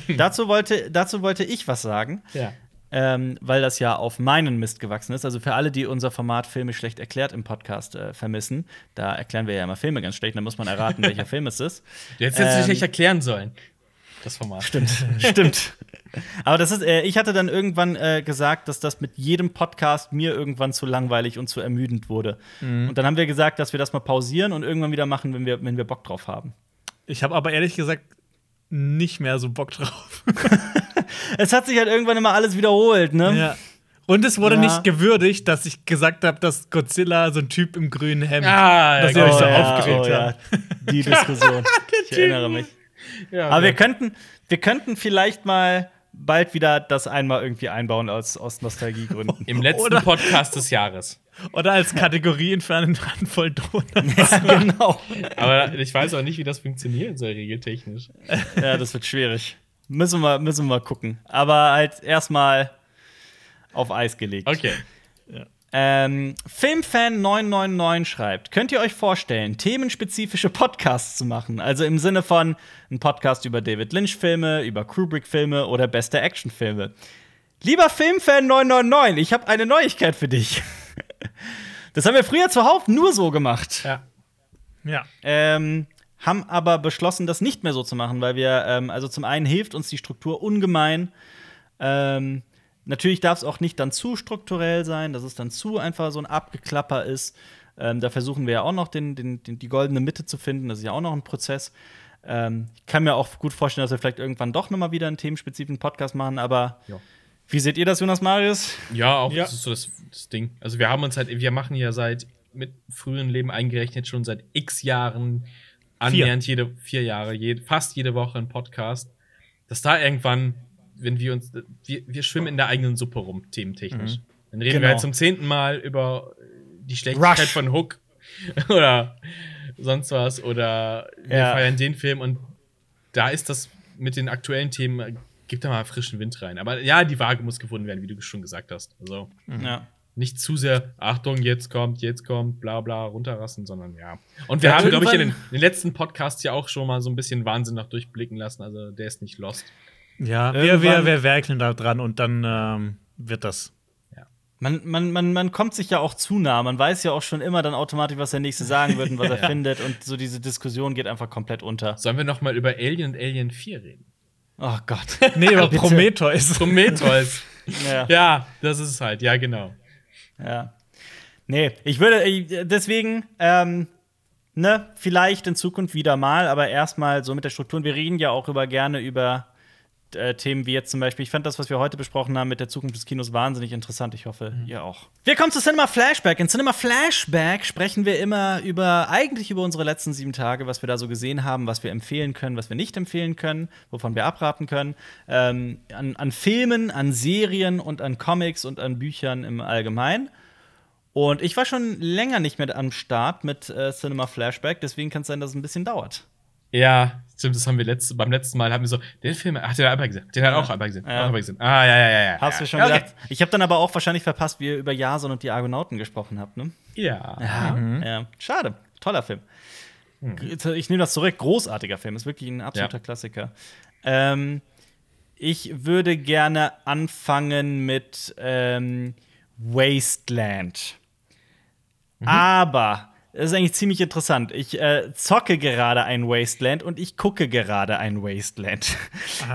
[laughs] dazu, wollte, dazu wollte ich was sagen. ja. ähm, weil das ja auf meinen Mist gewachsen ist. Also für alle, die unser Format Filme schlecht erklärt im Podcast äh, vermissen, da erklären wir ja immer Filme ganz schlecht, da muss man erraten, welcher [laughs] Film es ist. Du hättest Ähm, nicht erklären sollen. Das Format. Stimmt, [laughs] stimmt. Aber das ist, äh, ich hatte dann irgendwann äh, gesagt, dass das mit jedem Podcast mir irgendwann zu langweilig und zu ermüdend wurde. Und dann haben wir gesagt, dass wir das mal pausieren und irgendwann wieder machen, wenn wir, wenn wir Bock drauf haben. Ich habe aber ehrlich gesagt nicht mehr so Bock drauf. [laughs] Es hat sich halt irgendwann immer alles wiederholt, ne? ja. Und es wurde Ja. nicht gewürdigt, dass ich gesagt habe, dass Godzilla so ein Typ im grünen Hemd. Ah, dass ja, ihr euch so ja, aufgeregt oh, ja. habt. Die [laughs] Diskussion. ich erinnere mich. Ja, Aber wir ja. könnten, wir könnten vielleicht mal bald wieder das einmal irgendwie einbauen aus, aus Nostalgiegründen. [laughs] Im letzten Oder- Podcast des Jahres. Oder als Kategorie für eine Handvoll Donuts. [laughs] ja, genau. Aber ich weiß auch nicht, wie das funktionieren soll, regeltechnisch. Ja, das wird schwierig. Müssen wir, müssen wir gucken. Aber halt erstmal auf Eis gelegt. Okay. Ähm, Filmfan999 schreibt: Könnt ihr euch vorstellen, themenspezifische Podcasts zu machen? Also im Sinne von ein Podcast über David Lynch-Filme, über Kubrick-Filme oder beste Actionfilme. Lieber Filmfan999, ich habe eine Neuigkeit für dich. [laughs] Das haben wir früher zuhauf nur so gemacht. Ja. Ja. Ähm, haben aber beschlossen, das nicht mehr so zu machen, weil wir, ähm, also zum einen hilft uns die Struktur ungemein. Ähm, natürlich darf es auch nicht dann zu strukturell sein, dass es dann zu einfach so ein Abgeklapper ist. Ähm, da versuchen wir ja auch noch den, den, den, die goldene Mitte zu finden. Das ist ja auch noch ein Prozess. Ähm, ich kann mir auch gut vorstellen, dass wir vielleicht irgendwann doch noch mal wieder einen themenspezifischen Podcast machen, aber Ja. Wie seht ihr das, Jonas Marius? Ja, auch Ja. das ist so das, das Ding. Also wir haben uns halt, wir machen ja seit mit früheren Leben eingerechnet schon seit x Jahren annähernd jede vier Jahre, jed, fast jede Woche einen Podcast. Dass da irgendwann, wenn wir uns, wir, wir schwimmen in der eigenen Suppe rum, thementechnisch. Dann reden wir Genau. halt zum zehnten Mal über die Schlechtigkeit Rush. von Hook [laughs] oder sonst was oder wir Ja. feiern den Film und da ist das mit den aktuellen Themen, gibt da mal frischen Wind rein. Aber ja, die Waage muss gefunden werden, wie du schon gesagt hast. Also Ja. nicht zu sehr, Achtung, jetzt kommt, jetzt kommt, bla bla, runterrassen, sondern ja. Und wir Ja, haben, glaube ich, in den, in den letzten Podcasts ja auch schon mal so ein bisschen Wahnsinn noch durchblicken lassen. Also der ist nicht lost. Ja, wir, Irgendwann- wir, wir werkeln da dran und dann ähm, wird das. Man, man, man, man kommt sich ja auch zu nah. Man weiß ja auch schon immer dann automatisch, was der Nächste sagen wird und was er [laughs] findet. Und so diese Diskussion geht einfach komplett unter. Sollen wir noch mal über Alien und Alien 4 reden? Oh Gott. [laughs] Nee, über. [laughs] Prometheus. Prometheus. ja. ja, das ist es halt. Ja, genau. Ja. Nee, ich würde äh, deswegen, ähm, ne, vielleicht in Zukunft wieder mal, aber erstmal so mit der Struktur. Und Wir reden ja auch über gerne über äh, Themen wie jetzt zum Beispiel, ich fand das, was wir heute besprochen haben mit der Zukunft des Kinos, wahnsinnig interessant. Ich hoffe, ihr auch. Wir kommen zu Cinema Flashback. In Cinema Flashback sprechen wir immer über, eigentlich über unsere letzten sieben Tage, was wir da so gesehen haben, was wir empfehlen können, was wir nicht empfehlen können, wovon wir abraten können. Ähm, an, an Filmen, an Serien und an Comics und an Büchern im Allgemeinen. Und ich war schon länger nicht mehr am Start mit äh, Cinema Flashback, deswegen kann es sein, dass es ein bisschen dauert. Ja, stimmt, das haben wir letzte, beim letzten Mal haben wir so, den Film, ach, den hat Alba gesehen. Den hat auch Alba gesehen. Ja. Auch gesehen. Ah, ja, ja, ja, ja. Hast ja. du schon ja, okay. gedacht? Ich habe dann aber auch wahrscheinlich verpasst, wie ihr über Jason und die Argonauten gesprochen habt, ne? Ja. Ja, schade. Toller Film. Ich nehme das zurück. Großartiger Film. Ist wirklich ein absoluter Ja. Klassiker. Ähm, ich würde gerne anfangen mit ähm, Wasteland. Aber es ist eigentlich ziemlich interessant. Ich äh, zocke gerade ein Wasteland und ich gucke gerade ein Wasteland.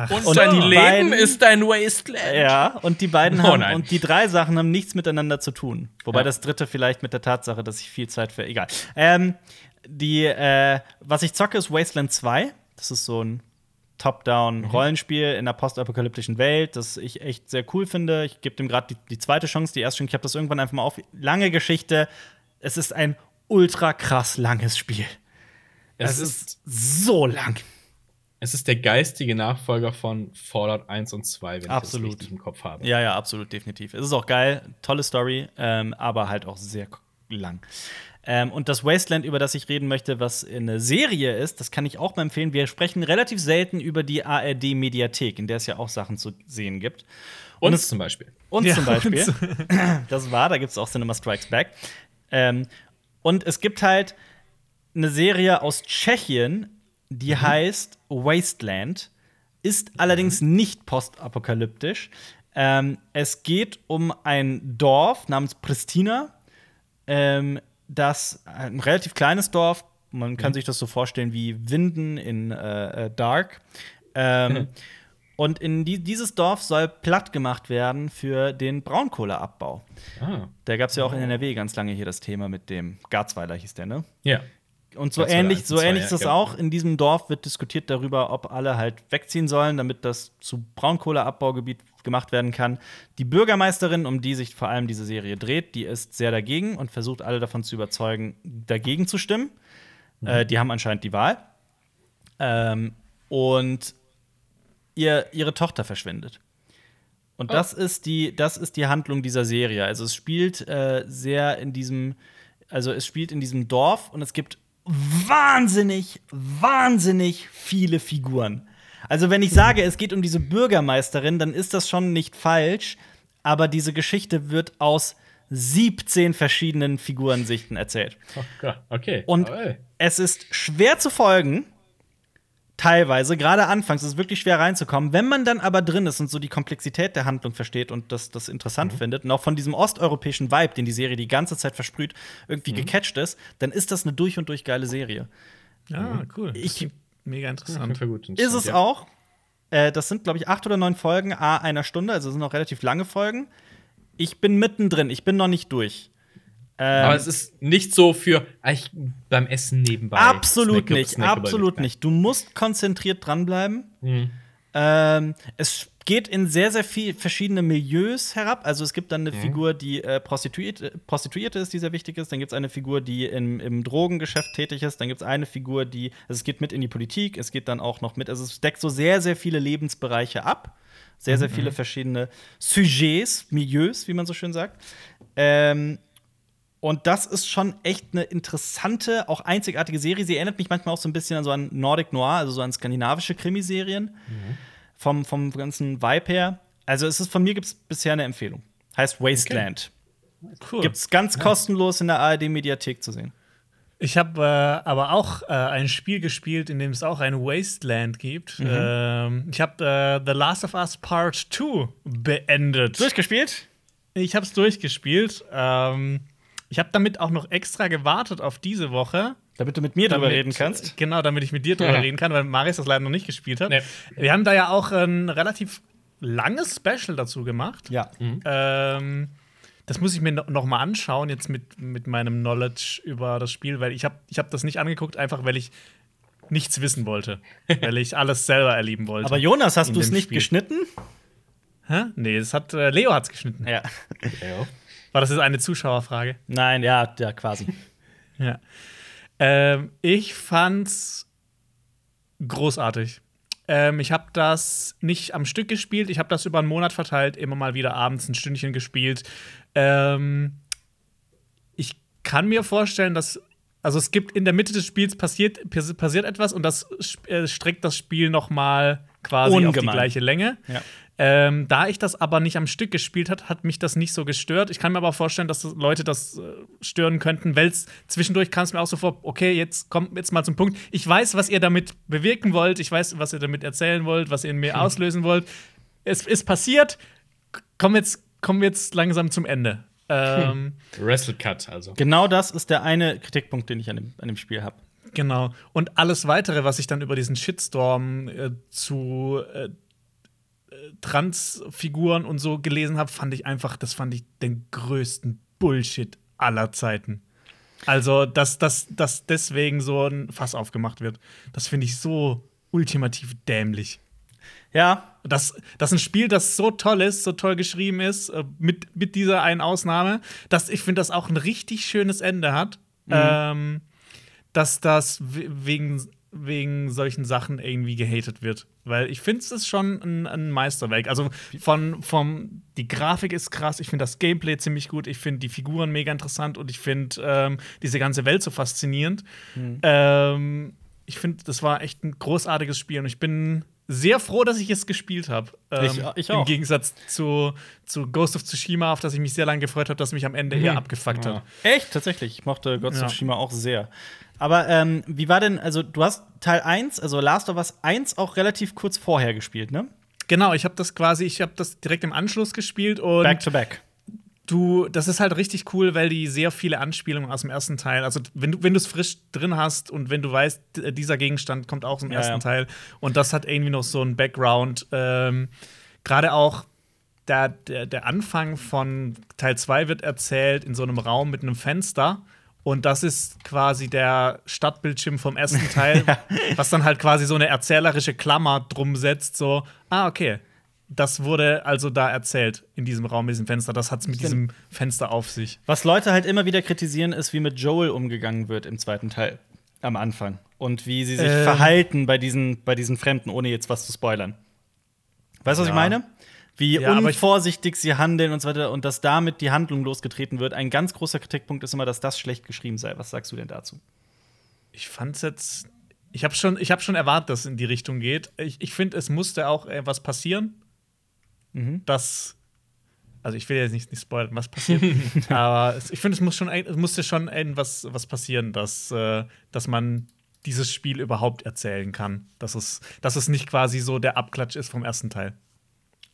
Und, Und dein die Leben ist dein Wasteland. Ja, und die beiden Oh haben nein. und die drei Sachen haben nichts miteinander zu tun. Wobei Ja. das dritte vielleicht mit der Tatsache, dass ich viel Zeit für egal. Ähm, die, äh, was ich zocke, ist Wasteland 2. Das ist so ein Top-Down-Rollenspiel in einer postapokalyptischen Welt, das ich echt sehr cool finde. Ich gebe dem gerade die, die zweite Chance, die erste Chance. Ich habe das irgendwann einfach mal auf. Lange Geschichte. Es ist ein ultra krass langes Spiel. Es Es ist, ist so lang. es ist der geistige Nachfolger von Fallout 1 und 2, wenn Absolut. ich das richtig im Kopf habe. Ja, ja, absolut, definitiv. Es ist auch geil, tolle Story, ähm, aber halt auch sehr lang. Ähm, und das Wasteland, über das ich reden möchte, was eine Serie ist, das kann ich auch mal empfehlen. Wir sprechen relativ selten über die ARD-Mediathek, in der es ja auch Sachen zu sehen gibt. Und es- zum Beispiel. Und Ja, zum Beispiel, das war, da gibt es auch Cinema Strikes Back. Ähm, und es gibt halt eine Serie aus Tschechien, die Mhm. heißt Wasteland, ist allerdings nicht postapokalyptisch. Ähm, es geht um ein Dorf namens Pristina, ähm, das ein relativ kleines Dorf, man kann sich das so vorstellen wie Winden in äh, äh, Dark. Ähm, [laughs] und in die, dieses Dorf soll platt gemacht werden für den Braunkohleabbau. Ah. Da gab es ja auch in NRW ganz lange hier das Thema mit dem Garzweiler, hieß der, ne? Ja. Und so Garzweiler ähnlich, so ähnlich ist das ja. auch. In diesem Dorf wird diskutiert darüber, ob alle halt wegziehen sollen, damit das zu Braunkohleabbaugebiet gemacht werden kann. Die Bürgermeisterin, um die sich vor allem diese Serie dreht, die ist sehr dagegen und versucht alle davon zu überzeugen, dagegen zu stimmen. Mhm. Äh, die haben anscheinend die Wahl. Ähm, und ihr, ihre Tochter verschwindet. Und das, ist die, das ist die Handlung dieser Serie. Also es spielt äh, sehr in diesem, also es spielt in diesem Dorf und es gibt wahnsinnig, wahnsinnig viele Figuren. Also wenn ich sage, es geht um diese Bürgermeisterin, dann ist das schon nicht falsch, aber diese Geschichte wird aus 17 verschiedenen Figurensichten erzählt. Oh Gott, okay. Und ey. es ist schwer zu folgen, teilweise, gerade anfangs ist es wirklich schwer reinzukommen. Wenn man dann aber drin ist und so die Komplexität der Handlung versteht und das, das interessant Mhm. findet und auch von diesem osteuropäischen Vibe, den die Serie die ganze Zeit versprüht, irgendwie Mhm. gecatcht ist, dann ist das eine durch und durch geile Serie. Ja, cool. Das Ich- mega interessant. Fall gut. Ist es Ja. auch. Äh, das sind, glaube ich, acht oder neun Folgen, a einer Stunde, also es sind auch relativ lange Folgen. Ich bin mittendrin, ich bin noch nicht durch. Ähm, Aber es ist nicht so für eigentlich beim Essen nebenbei. Absolut Snackable- nicht, snackable absolut nicht. Du musst konzentriert dranbleiben. Mhm. Ähm, es geht in sehr, sehr viel verschiedene Milieus herab. Also es gibt dann eine Mhm. Figur, die äh, Prostituierte, Prostituierte ist, die sehr wichtig ist. Dann gibt es eine Figur, die im, im Drogengeschäft tätig ist. Dann gibt es eine Figur, die, also es geht mit in die Politik. Es geht dann auch noch mit, also es deckt so sehr, sehr viele Lebensbereiche ab. Sehr, sehr viele verschiedene Sujets, Milieus, wie man so schön sagt. Ähm, und das ist schon echt eine interessante, auch einzigartige Serie. Sie erinnert mich manchmal auch so ein bisschen an so an Nordic Noir, also so an skandinavische Krimiserien. Vom, vom ganzen Vibe her. Also es ist von mir gibt es bisher eine Empfehlung. Heißt Wasteland. Cool. Gibt's ganz kostenlos in der ARD-Mediathek zu sehen. Ich habe äh, aber auch äh, ein Spiel gespielt, in dem es auch ein Wasteland gibt. Mhm. Ähm, ich habe äh, The Last of Us Part 2 beendet. Durchgespielt? Ich habe es durchgespielt. Ähm, ich habe damit auch noch extra gewartet auf diese Woche. Damit du mit mir drüber reden kannst. Genau, damit ich mit dir drüber Ja. reden kann, weil Marius das leider noch nicht gespielt hat. Nee. Wir haben da ja auch ein relativ langes Special dazu gemacht. Ja. Ähm, das muss ich mir no noch mal anschauen, jetzt mit, mit meinem Knowledge über das Spiel, weil ich habe ich hab das nicht angeguckt, einfach weil ich nichts wissen wollte. [laughs] weil ich alles selber erleben wollte. Aber Jonas, hast du es nicht Spiel. geschnitten? Hä? Nee, das hat, äh, Leo hat's geschnitten. Ja. Ja. War das jetzt eine Zuschauerfrage? Nein, ja, ja, quasi. [laughs] Ja. Ähm, ich fand's großartig. Ähm, ich habe das nicht am Stück gespielt, ich habe das über einen Monat verteilt, immer mal wieder abends ein Stündchen gespielt. Ähm, ich kann mir vorstellen, dass also es gibt in der Mitte des Spiels passiert, passi- passiert etwas und das äh, streckt das Spiel noch mal quasi auf die Ungemein. gleiche Länge. Ja. Ähm, da ich das aber nicht am Stück gespielt hat, hat mich das nicht so gestört. Ich kann mir aber vorstellen, dass das Leute das äh, stören könnten, weil es zwischendurch kam es mir auch so vor, okay, jetzt kommt jetzt mal zum Punkt. Ich weiß, was ihr damit bewirken wollt, ich weiß, was ihr damit erzählen wollt, was ihr in mir auslösen wollt. Es ist passiert. Kommen jetzt, kommen wir jetzt langsam zum Ende. Ähm, Wrestle Cut, also. Genau das ist der eine Kritikpunkt, den ich an dem, an dem Spiel habe. Genau. Und alles weitere, was ich dann über diesen Shitstorm äh, zu äh, Transfiguren und so gelesen habe, fand ich einfach, das fand ich den größten Bullshit aller Zeiten. Also, dass, dass, dass deswegen so ein Fass aufgemacht wird, das finde ich so ultimativ dämlich. Ja, Das, das ist ein Spiel, das so toll ist, so toll geschrieben ist, äh, mit, mit dieser einen Ausnahme, dass ich finde, das auch ein richtig schönes Ende hat. Ähm, dass das we- wegen, wegen solchen Sachen irgendwie gehatet wird. Weil ich finde, es ist schon ein, ein Meisterwerk. Also von, vom, die Grafik ist krass, ich finde das Gameplay ziemlich gut, ich finde die Figuren mega interessant und ich finde ähm, diese ganze Welt so faszinierend. Ähm, ich finde, das war echt ein großartiges Spiel und ich bin sehr froh, dass ich es gespielt habe. Ähm, Ich- ich Im auch. Gegensatz zu, zu Ghost of Tsushima, auf das ich mich sehr lange gefreut habe, dass mich am Ende eher abgefuckt Ja. hat. echt, tatsächlich. Ich mochte Ghost Ja. of Tsushima auch sehr. Aber ähm, wie war denn, also du hast Teil 1, also Last of Us 1 auch relativ kurz vorher gespielt, ne? Genau, ich habe das quasi, ich habe das direkt im Anschluss gespielt und Back to back. Du, das ist halt richtig cool, weil die sehr viele Anspielungen aus dem ersten Teil, also wenn du wenn du es frisch drin hast und wenn du weißt, dieser Gegenstand kommt auch aus dem Ja, ersten ja. Teil und das hat irgendwie noch so einen Background. Ähm, Gerade auch der, der, der Anfang von Teil 2 wird erzählt in so einem Raum mit einem Fenster. Und das ist quasi der Stadtbildschirm vom ersten [laughs] Teil, was dann halt quasi so eine erzählerische Klammer drum setzt, so, ah, okay. Das wurde also da erzählt in diesem Raum, mit diesem Fenster. Das hat es mit diesem Fenster auf sich. Was Leute halt immer wieder kritisieren, ist, wie mit Joel umgegangen wird im zweiten Teil. Am Anfang. Und wie sie sich Ähm. verhalten bei diesen, bei diesen Fremden, ohne jetzt was zu spoilern. Weißt du, was Ja. ich meine? Wie Ja, unvorsichtig sie handeln und so weiter und dass damit die Handlung losgetreten wird. Ein ganz großer Kritikpunkt ist immer, dass das schlecht geschrieben sei. Was sagst du denn dazu? Ich fand's jetzt. Ich habe schon, ich hab schon erwartet, dass es in die Richtung geht. Ich, ich finde, es musste auch äh, was passieren. Das. Also, ich will jetzt nicht, nicht spoilern, was passiert. [laughs] aber ich finde, es muss schon, es musste schon etwas was passieren, dass, äh, dass man dieses Spiel überhaupt erzählen kann. Dass es, dass es nicht quasi so der Abklatsch ist vom ersten Teil.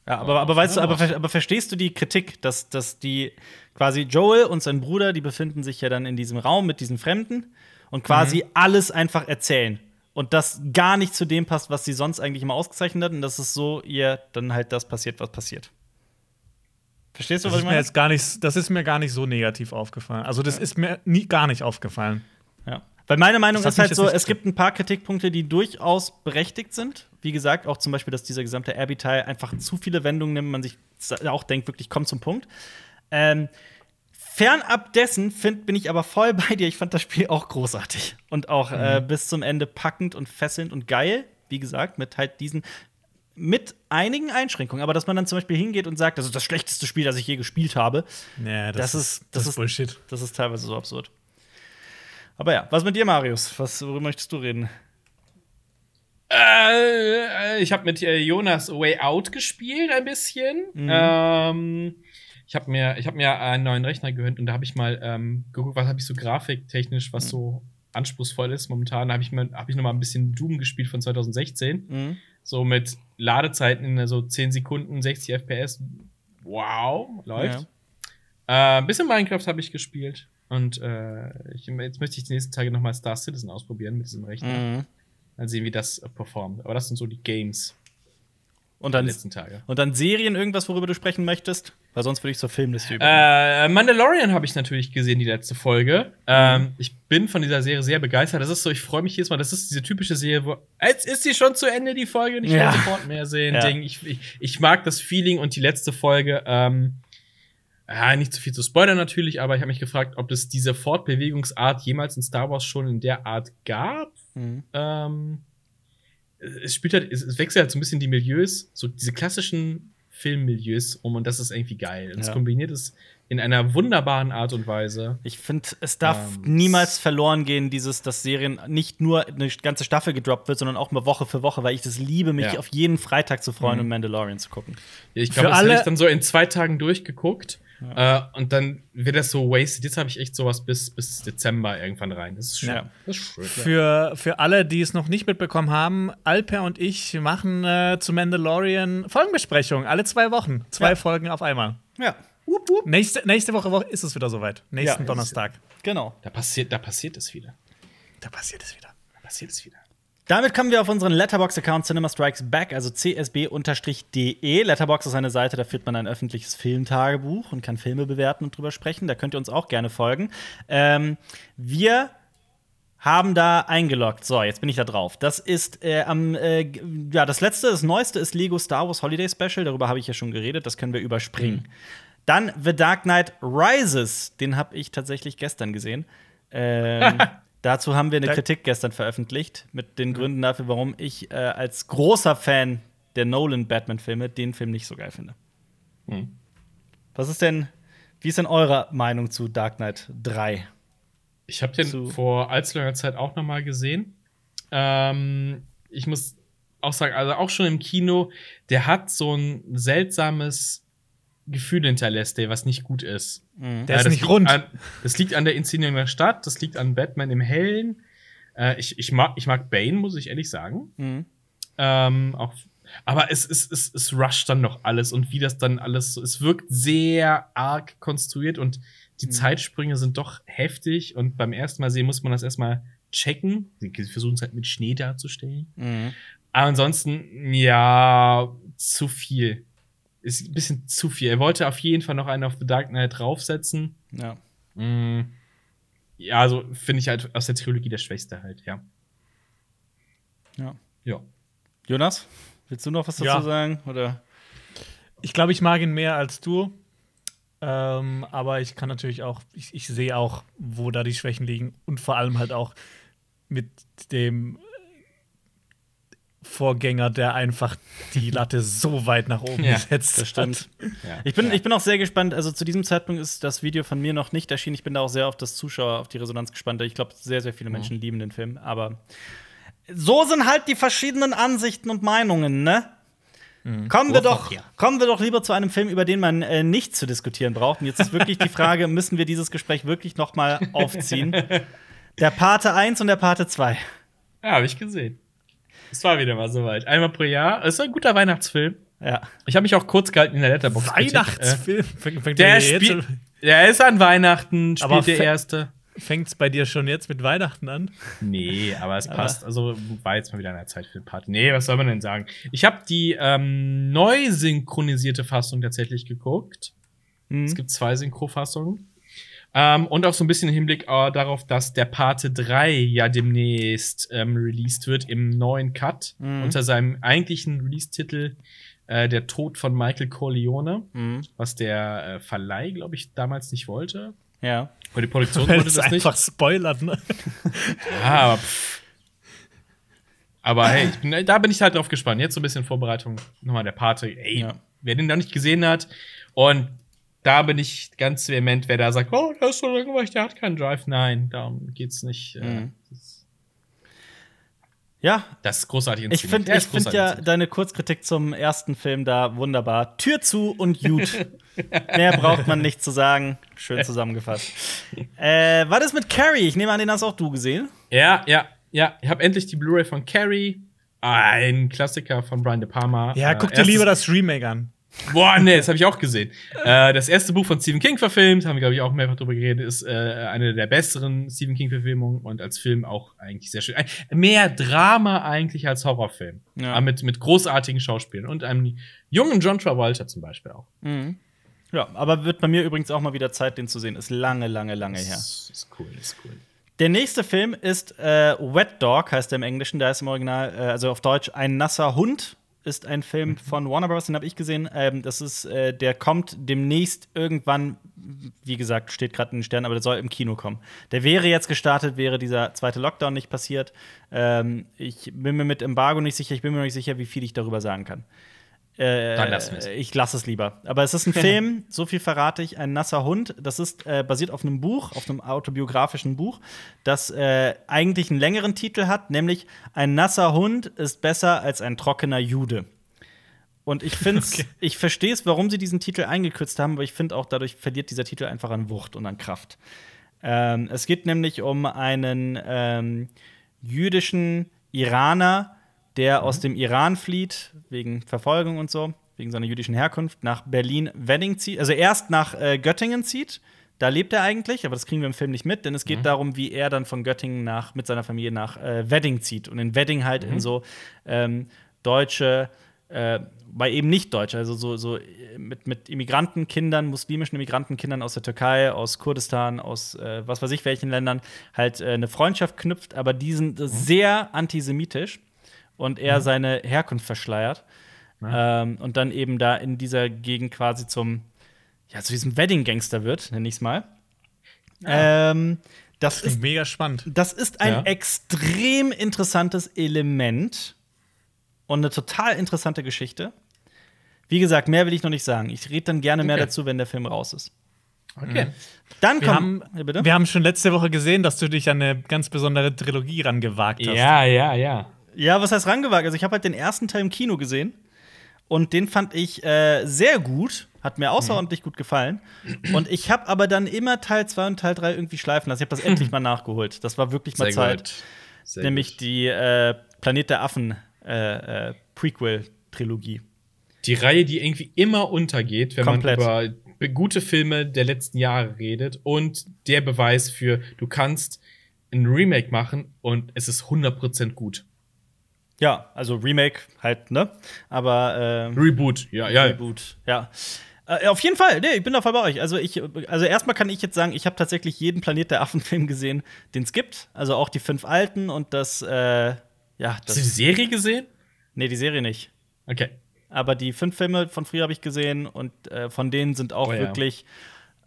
Ja, aber, aber weißt du, aber, aber verstehst du die Kritik, dass, dass die quasi Joel und sein Bruder, die befinden sich ja dann in diesem Raum mit diesen Fremden und quasi alles einfach erzählen. Und das gar nicht zu dem passt, was sie sonst eigentlich immer ausgezeichnet hat. Und das ist so, ihr dann halt das passiert, was passiert. Verstehst du, Das was ich meine? jetzt gar nicht, das ist mir gar nicht so negativ aufgefallen. Also, das ist mir nie, gar nicht aufgefallen. Ja. Weil meine Meinung ist halt so, es gibt ein paar Kritikpunkte, die durchaus berechtigt sind. Wie gesagt, auch zum Beispiel, dass dieser gesamte Abby-Teil einfach zu viele Wendungen nimmt, man sich auch denkt, wirklich kommt zum Punkt. Ähm, fernab dessen find, bin ich aber voll bei dir. Ich fand das Spiel auch großartig und auch äh, bis zum Ende packend und fesselnd und geil. Wie gesagt, mit halt diesen mit einigen Einschränkungen, aber dass man dann zum Beispiel hingeht und sagt, das ist das schlechteste Spiel, das ich je gespielt habe, Ja, Das ist- das ist- Bullshit. das ist teilweise so absurd. Aber ja, was mit dir, Marius? Was, worüber möchtest du reden? Äh, ich habe mit äh, Jonas Way Out gespielt ein bisschen. Ähm, ich habe mir, ich hab mir einen neuen Rechner gehört und da habe ich mal ähm, geguckt, was habe ich so grafiktechnisch, was so anspruchsvoll ist momentan. Da habe ich, mir- hab ich noch mal ein bisschen Doom gespielt von 2016. Mhm. So mit Ladezeiten in so 10 Sekunden, 60 FPS. Wow, läuft. Äh, ein bisschen Minecraft habe ich gespielt. Und äh, ich, jetzt möchte ich die nächsten Tage noch mal Star Citizen ausprobieren mit diesem Rechner. Mhm. Mal sehen, wie das äh, performt. Aber das sind so die Games Und dann, letzten Tage. und dann Serien, irgendwas, worüber du sprechen möchtest? Weil sonst würde ich zur Filmliste über. Äh, Mandalorian habe ich natürlich gesehen, die letzte Folge. Ähm, ich bin von dieser Serie sehr begeistert. Das ist so, ich freue mich jedes Mal. Das ist diese typische Serie, wo. Jetzt ist sie schon zu Ende, die Folge, und ich Ja. will sofort mehr sehen. Ja. Ding. Ich, ich, ich mag das Feeling und die letzte Folge. Ähm, ja, nicht zu viel zu spoilern natürlich, aber ich habe mich gefragt, ob es diese Fortbewegungsart jemals in Star Wars schon in der Art gab. Mhm. Ähm, es spielt halt, es, wechselt halt so ein bisschen die Milieus, so diese klassischen Filmmilieus um und das ist irgendwie geil. Und es Ja. kombiniert es in einer wunderbaren Art und Weise. Ich finde, es darf Ähm, niemals verloren gehen, dieses, dass Serien nicht nur eine ganze Staffel gedroppt wird, sondern auch mal Woche für Woche, weil ich das liebe, mich Ja. auf jeden Freitag zu freuen Mhm. und Mandalorian zu gucken. Ich Für glaube, das alle- habe ich dann so in zwei Tagen durchgeguckt. Äh, und dann wird das so wasted. Jetzt habe ich echt sowas bis, bis Dezember irgendwann rein. Das ist schön. Ja. Das ist schön. Für, für alle, die es noch nicht mitbekommen haben, Alper und ich machen äh, zu Mandalorian Folgenbesprechung alle zwei Wochen. Zwei Ja. Folgen auf einmal. Ja, Nächste, nächste Woche, Woche ist es wieder soweit. Nächsten Ja. Donnerstag. genau. Da passiert, da passiert es wieder. Da passiert es wieder. Da passiert es wieder. Damit kommen wir auf unseren Letterbox-Account Cinema Strikes Back, also csb-de. Letterbox ist eine Seite, da führt man ein öffentliches Filmtagebuch und kann Filme bewerten und drüber sprechen. Da könnt ihr uns auch gerne folgen. Ähm, wir haben da eingeloggt. So, jetzt bin ich da drauf. Das ist äh, am, äh, ja, das letzte, das neueste ist Lego Star Wars Holiday Special. Darüber habe ich ja schon geredet. Das können wir überspringen. Dann The Dark Knight Rises. Den habe ich tatsächlich gestern gesehen. Ähm, [laughs] dazu haben wir eine Da- Kritik gestern veröffentlicht mit den Gründen dafür, warum ich äh, als großer Fan der Nolan-Batman-Filme den Film nicht so geil finde. Hm. Was ist denn, wie ist denn eure Meinung zu Dark Knight 3? Ich habe den Zu- vor allzu langer Zeit auch noch mal gesehen. Ähm, ich muss auch sagen, also auch schon im Kino, der hat so ein seltsames Gefühl hinterlässt, der was nicht gut ist. Der Ja, ist das nicht liegt rund. An, das liegt an der Inszenierung der Stadt, das liegt an Batman im Hellen. Äh, ich, ich, mag, ich mag Bane, muss ich ehrlich sagen. Mhm. Ähm, auch, aber es, es, es, es rusht dann noch alles und wie das dann alles so. Es wirkt sehr arg konstruiert und die Zeitsprünge sind doch heftig und beim ersten Mal sehen muss man das erstmal checken. Sie versuchen es halt mit Schnee darzustellen. Mhm. Aber ansonsten, ja, zu viel. Ist ein bisschen zu viel. Er wollte auf jeden Fall noch einen auf The Dark Knight draufsetzen. Ja. Mm. Ja, also finde ich halt aus der Trilogie der Schwächste halt, ja. ja. Ja. Jonas, willst du noch was dazu Ja. sagen? Oder? Ich glaube, ich mag ihn mehr als du. Ähm, aber ich kann natürlich auch, ich, ich sehe auch, wo da die Schwächen liegen. Und vor allem halt auch mit dem Vorgänger, der einfach die [laughs] Latte so weit nach oben Ja, gesetzt Das stimmt. ja. Ich bin, ja. ich bin auch sehr gespannt. Also zu diesem Zeitpunkt ist das Video von mir noch nicht erschienen. Ich bin da auch sehr auf das Zuschauer, auf die Resonanz gespannt. Ich glaube, sehr, sehr viele Menschen lieben den Film. Aber so sind halt die verschiedenen Ansichten und Meinungen, ne? Kommen, wir doch, kommen wir doch lieber zu einem Film, über den man äh, nicht zu diskutieren braucht. Und jetzt ist wirklich die Frage, [laughs] müssen wir dieses Gespräch wirklich noch mal aufziehen? [laughs] Der Pate 1 und der Pate 2. Ja, habe ich gesehen. Es war wieder mal soweit. Einmal pro Jahr. Es ist ein guter Weihnachtsfilm. Ja. Ich habe mich auch kurz gehalten in der Letterbox. Weihnachtsfilm. Fängt, fängt Der spielt. Der ist an Weihnachten, spielt Aber der erste. Fängt's bei dir schon jetzt mit Weihnachten an? Nee, aber es passt. Also war jetzt mal wieder eine Zeit für den Part. Nee, was soll man denn sagen? Ich habe die ähm, neu synchronisierte Fassung tatsächlich geguckt. Mhm. Es gibt zwei Synchrofassungen. Ähm, und auch so ein bisschen im Hinblick äh, darauf, dass der Pate 3 ja demnächst ähm, released wird im neuen Cut Mhm. unter seinem eigentlichen Release-Titel äh, Der Tod von Michael Corleone, Mhm. was der äh, Verleih, glaube ich, damals nicht wollte. Ja. Oder die Produktion Weil [laughs] wollte das nicht. einfach spoilert, ne? [laughs] Ja, aber, pff. aber hey, bin, da bin ich halt drauf gespannt. Jetzt so ein bisschen Vorbereitung. Nochmal der Pate. Ey, Ja. wer den noch nicht gesehen hat. Und da bin ich ganz vehement, wer da sagt, oh, der ist so langweilig, der hat keinen Drive. Nein, darum geht's nicht. Äh, Mhm. das- Ja, Das ist großartig ich finde ich find ja deine Kurzkritik zum ersten Film da wunderbar. Tür zu und gut. [laughs] Mehr braucht man nicht zu sagen. Schön zusammengefasst. [laughs] äh, was ist mit Carrie? Ich nehme an, den hast auch du gesehen. Ja, ja, ja. Ich habe endlich die Blu-ray von Carrie. Ein Klassiker von Brian De Palma. Ja, Äh, guck dir erstes- lieber das Remake an. Boah, nee, das habe ich auch gesehen. äh, das erste Buch von Stephen King verfilmt, haben wir, glaube ich, auch mehrfach drüber geredet, ist äh, eine der besseren Stephen King-Verfilmungen und als Film auch eigentlich sehr schön. Mehr Drama eigentlich als Horrorfilm. Ja. Aber mit, mit großartigen Schauspielern und einem jungen John Travolta zum Beispiel auch. Mhm. Ja, aber wird bei mir übrigens auch mal wieder Zeit, den zu sehen. Ist lange, lange, lange her. Das ist cool, das ist cool. Der nächste Film ist äh, Wet Dog, heißt er im Englischen. Da ist im Original, äh, also auf Deutsch, ein nasser Hund. Ist ein Film Mhm. von Warner Bros., den habe ich gesehen. Ähm, das ist, äh, der kommt demnächst irgendwann, wie gesagt, steht gerade in den Sternen, aber der soll im Kino kommen. Der wäre jetzt gestartet, wäre dieser zweite Lockdown nicht passiert. Ähm, ich bin mir mit Embargo nicht sicher, ich bin mir noch nicht sicher, wie viel ich darüber sagen kann. Äh, Dann lassen wir's. Ich lasse es lieber. Aber es ist ein [laughs] Film, so viel verrate ich, ein nasser Hund. Das ist äh, basiert auf einem Buch, auf einem autobiografischen Buch, das äh, eigentlich einen längeren Titel hat, nämlich Ein nasser Hund ist besser als ein trockener Jude. Und ich finde Okay. ich verstehe es, warum sie diesen Titel eingekürzt haben, aber ich finde auch, dadurch verliert dieser Titel einfach an Wucht und an Kraft. Ähm, es geht nämlich um einen ähm, jüdischen Iraner, der aus dem Iran flieht, wegen Verfolgung und so, wegen seiner jüdischen Herkunft, nach Berlin-Wedding zieht. Also erst nach äh, Göttingen zieht. Da lebt er eigentlich, aber das kriegen wir im Film nicht mit, denn es geht darum, wie er dann von Göttingen nach, mit seiner Familie nach äh, Wedding zieht. Und in Wedding halt in so ähm, deutsche, äh, bei eben nicht Deutsche, also so, so mit, mit Immigrantenkindern, muslimischen Immigrantenkindern aus der Türkei, aus Kurdistan, aus äh, was weiß ich welchen Ländern, halt äh, eine Freundschaft knüpft, aber die sind sehr antisemitisch und er seine Herkunft verschleiert. Ähm, und dann eben da in dieser Gegend quasi zum, ja, zu diesem Wedding-Gangster wird, nenne ich es mal. Ähm, das Klingt ist mega spannend. das ist ein Ja. extrem interessantes Element und eine total interessante Geschichte. Wie gesagt, mehr will ich noch nicht sagen. Ich rede dann gerne mehr Okay. dazu, wenn der Film raus ist. Okay. Dann Wir kommt. haben, Ja, bitte? wir haben schon letzte Woche gesehen, dass du dich an eine ganz besondere Trilogie rangewagt hast. Ja, ja, ja. Ja, was heißt rangewagt? Also, ich habe halt den ersten Teil im Kino gesehen und den fand ich äh, sehr gut. Hat mir außerordentlich gut gefallen. Und ich habe aber dann immer Teil 2 und Teil 3 irgendwie schleifen lassen. Ich habe das [clears throat] endlich mal nachgeholt. Das war wirklich mal Sehr Zeit. Nämlich gut. die äh, Planet der Affen äh, äh, Prequel-Trilogie. Die Reihe, die irgendwie immer untergeht, wenn Komplett. man über be- gute Filme der letzten Jahre redet und der Beweis für, du kannst ein Remake machen und es ist 100% gut. Ja, also Remake halt, ne? Aber äh, Reboot, ja, ja. Reboot, ja. Äh, auf jeden Fall, nee, ich bin da voll bei euch. Also, ich, also erstmal kann ich jetzt sagen, ich habe tatsächlich jeden Planet der Affen-Film gesehen, den es gibt. Also auch die fünf alten und das, äh, ja, Hast du die das. Serie gesehen? Nee, die Serie nicht. Okay. Aber die fünf Filme von früher habe ich gesehen und äh, von denen sind auch Oh ja. wirklich.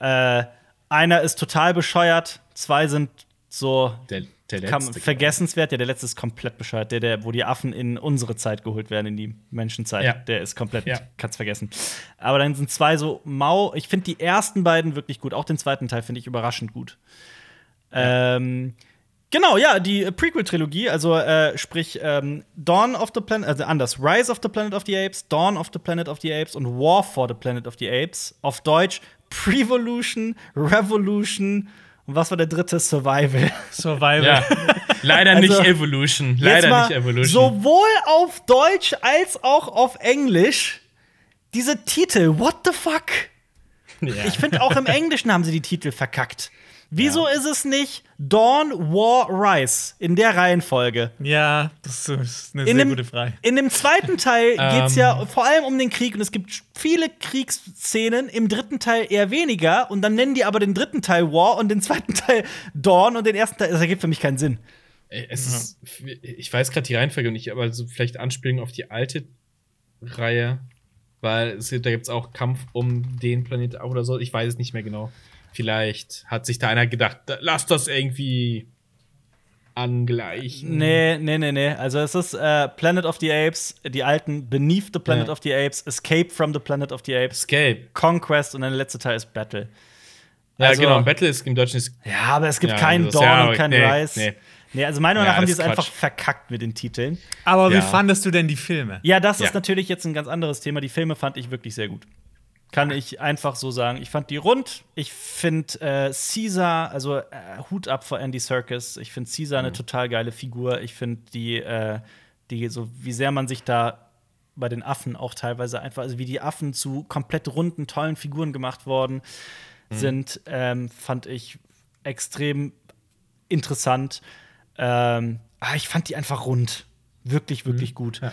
Äh, einer ist total bescheuert, zwei sind so Der, der letzte. Kam, vergessenswert, ja, der letzte ist komplett bescheuert. Der, der, wo die Affen in unsere Zeit geholt werden, in die Menschenzeit. Ja. Der ist komplett, Ja. kannst vergessen. Aber dann sind zwei so mau. Ich finde die ersten beiden wirklich gut. Auch den zweiten Teil finde ich überraschend gut. Ähm, genau, ja, die äh, Prequel-Trilogie, also äh, sprich ähm, Dawn of the Planet, also anders, Rise of the Planet of the Apes, Dawn of the Planet of the Apes und War for the Planet of the Apes. Auf Deutsch Prevolution, Revolution und was war der dritte? Survival. Survival. Ja. Leider Also, nicht Evolution. Leider Jetzt mal nicht Evolution. Sowohl auf Deutsch als auch auf Englisch diese Titel. What the fuck? ja. Ich finde auch im Englischen haben sie die Titel verkackt. Wieso ist es nicht Dawn, War, Rise in der Reihenfolge? Ja, das ist eine In sehr dem, gute Frage. in dem zweiten Teil [laughs] geht es Ähm. ja vor allem um den Krieg und es gibt viele Kriegsszenen, im dritten Teil eher weniger und dann nennen die aber den dritten Teil War und den zweiten [laughs] Teil Dawn und den ersten Teil. Das ergibt für mich keinen Sinn. Äh, Es ist, ich weiß gerade die Reihenfolge nicht, aber so vielleicht Anspielung auf die alte Reihe, weil es, da gibt es auch Kampf um den Planet oder so. Ich weiß es nicht mehr genau. Vielleicht hat sich da einer gedacht, da- lass das irgendwie angleichen. Nee, nee, nee, nee. Also es ist äh, Planet of the Apes, die alten Beneath the Planet Ja. of the Apes, Escape from the Planet of the Apes, Escape. Conquest und dann der letzte Teil ist Battle. Ja, Also- genau. Battle ist im Deutschen ist. Ja, aber es gibt Ja, keinen das- Dawn ja, und keinen nee, Rise. nee. Nee, also meiner Meinung Ja, nach haben die es einfach verkackt mit den Titeln. Aber wie Ja. fandest du denn die Filme? Ja, das Ja. ist natürlich jetzt ein ganz anderes Thema. Die Filme fand ich wirklich sehr gut. Kann ich einfach so sagen. Ich fand die rund. Ich finde äh, Caesar, also äh, Hut ab vor Andy Serkis. Ich finde Caesar Mhm. eine total geile Figur. Ich finde die, äh, die, so wie sehr man sich da bei den Affen auch teilweise einfach, also wie die Affen zu komplett runden, tollen Figuren gemacht worden Mhm. sind, ähm, fand ich extrem interessant. Ähm, ah, ich fand die einfach rund. Wirklich, wirklich gut. Ja.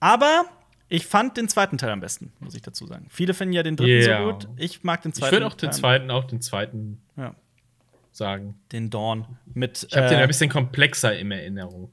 Aber ich fand den zweiten Teil am besten, muss ich dazu sagen. Viele finden ja den dritten Ja. so gut. Ich mag den Ich zweiten. würde auch den zweiten, auch den zweiten Ja, sagen. den Dawn. Mit, Ich habe den äh, ein bisschen komplexer in Erinnerung.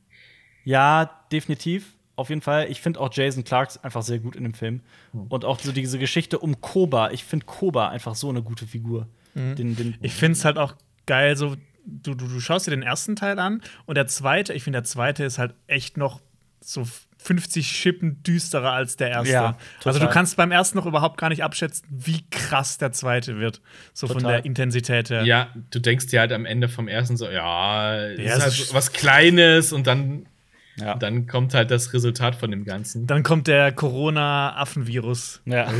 Ja, definitiv. Auf jeden Fall. Ich finde auch Jason Clark einfach sehr gut in dem Film. Hm. Und auch so diese Geschichte um Koba. Ich finde Koba einfach so eine gute Figur. Mhm. Den, den, Ich finde es halt auch geil, so du, du, du schaust dir den ersten Teil an und der zweite, ich finde, der zweite ist halt echt noch so 50 Schippen düsterer als der erste. Ja, also du kannst beim ersten noch überhaupt gar nicht abschätzen, wie krass der zweite wird. So von Total. der Intensität her. Ja, du denkst dir halt am Ende vom ersten so, ja, Ja, ist halt ist- was Kleines und dann, ja. dann kommt halt das Resultat von dem Ganzen. Dann kommt der Corona-Affenvirus. ja.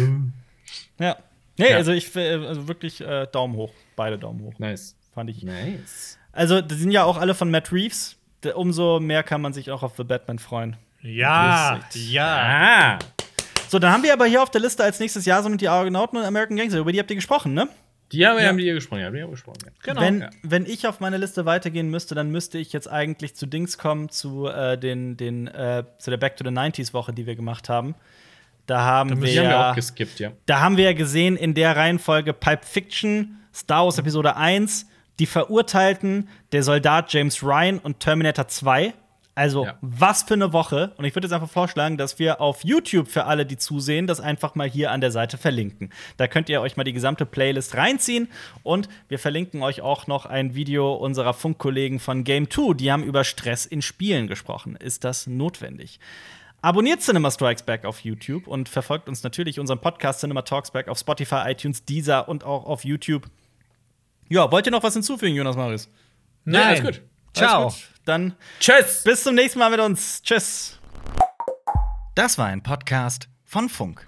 ja. Nee, Ja. also ich äh, also wirklich äh, Daumen hoch. Beide Daumen hoch. Nice. Fand ich. Nice. Also, die sind ja auch alle von Matt Reeves. Umso mehr kann man sich auch auf The Batman freuen. Ja, ja. Ah, So, dann haben wir aber hier auf der Liste als nächstes Jahr so mit die Argonauten und American Gangster. Über die habt ihr gesprochen, ne? die haben wir haben die hier gesprochen, ja, die haben wir gesprochen. Ja. Genau. Wenn, Ja. wenn ich auf meine Liste weitergehen müsste, dann müsste ich jetzt eigentlich zu Dings kommen, zu, äh, den, den, äh, zu der Back to the 90s Woche, die wir gemacht haben. Da haben wir, Die haben wir ja, auch geskippt, ja. da haben wir ja gesehen in der Reihenfolge Pulp Fiction, Star Wars Episode 1, Die Verurteilten, Der Soldat James Ryan und Terminator 2. Also, Ja. was für eine Woche. Und ich würde jetzt einfach vorschlagen, dass wir auf YouTube für alle, die zusehen, das einfach mal hier an der Seite verlinken. Da könnt ihr euch mal die gesamte Playlist reinziehen. Und wir verlinken euch auch noch ein Video unserer Funkkollegen von Game 2. Die haben über Stress in Spielen gesprochen. Ist das notwendig? Abonniert Cinema Strikes Back auf YouTube und verfolgt uns natürlich unseren Podcast Cinema Talks Back auf Spotify, iTunes, Deezer und auch auf YouTube. Ja, wollt ihr noch was hinzufügen, Jonas Marius? Nee, alles Nein. gut. Ciao. Alles gut. Dann Tschüss! bis zum nächsten Mal mit uns. Tschüss. Das war ein Podcast von Funk.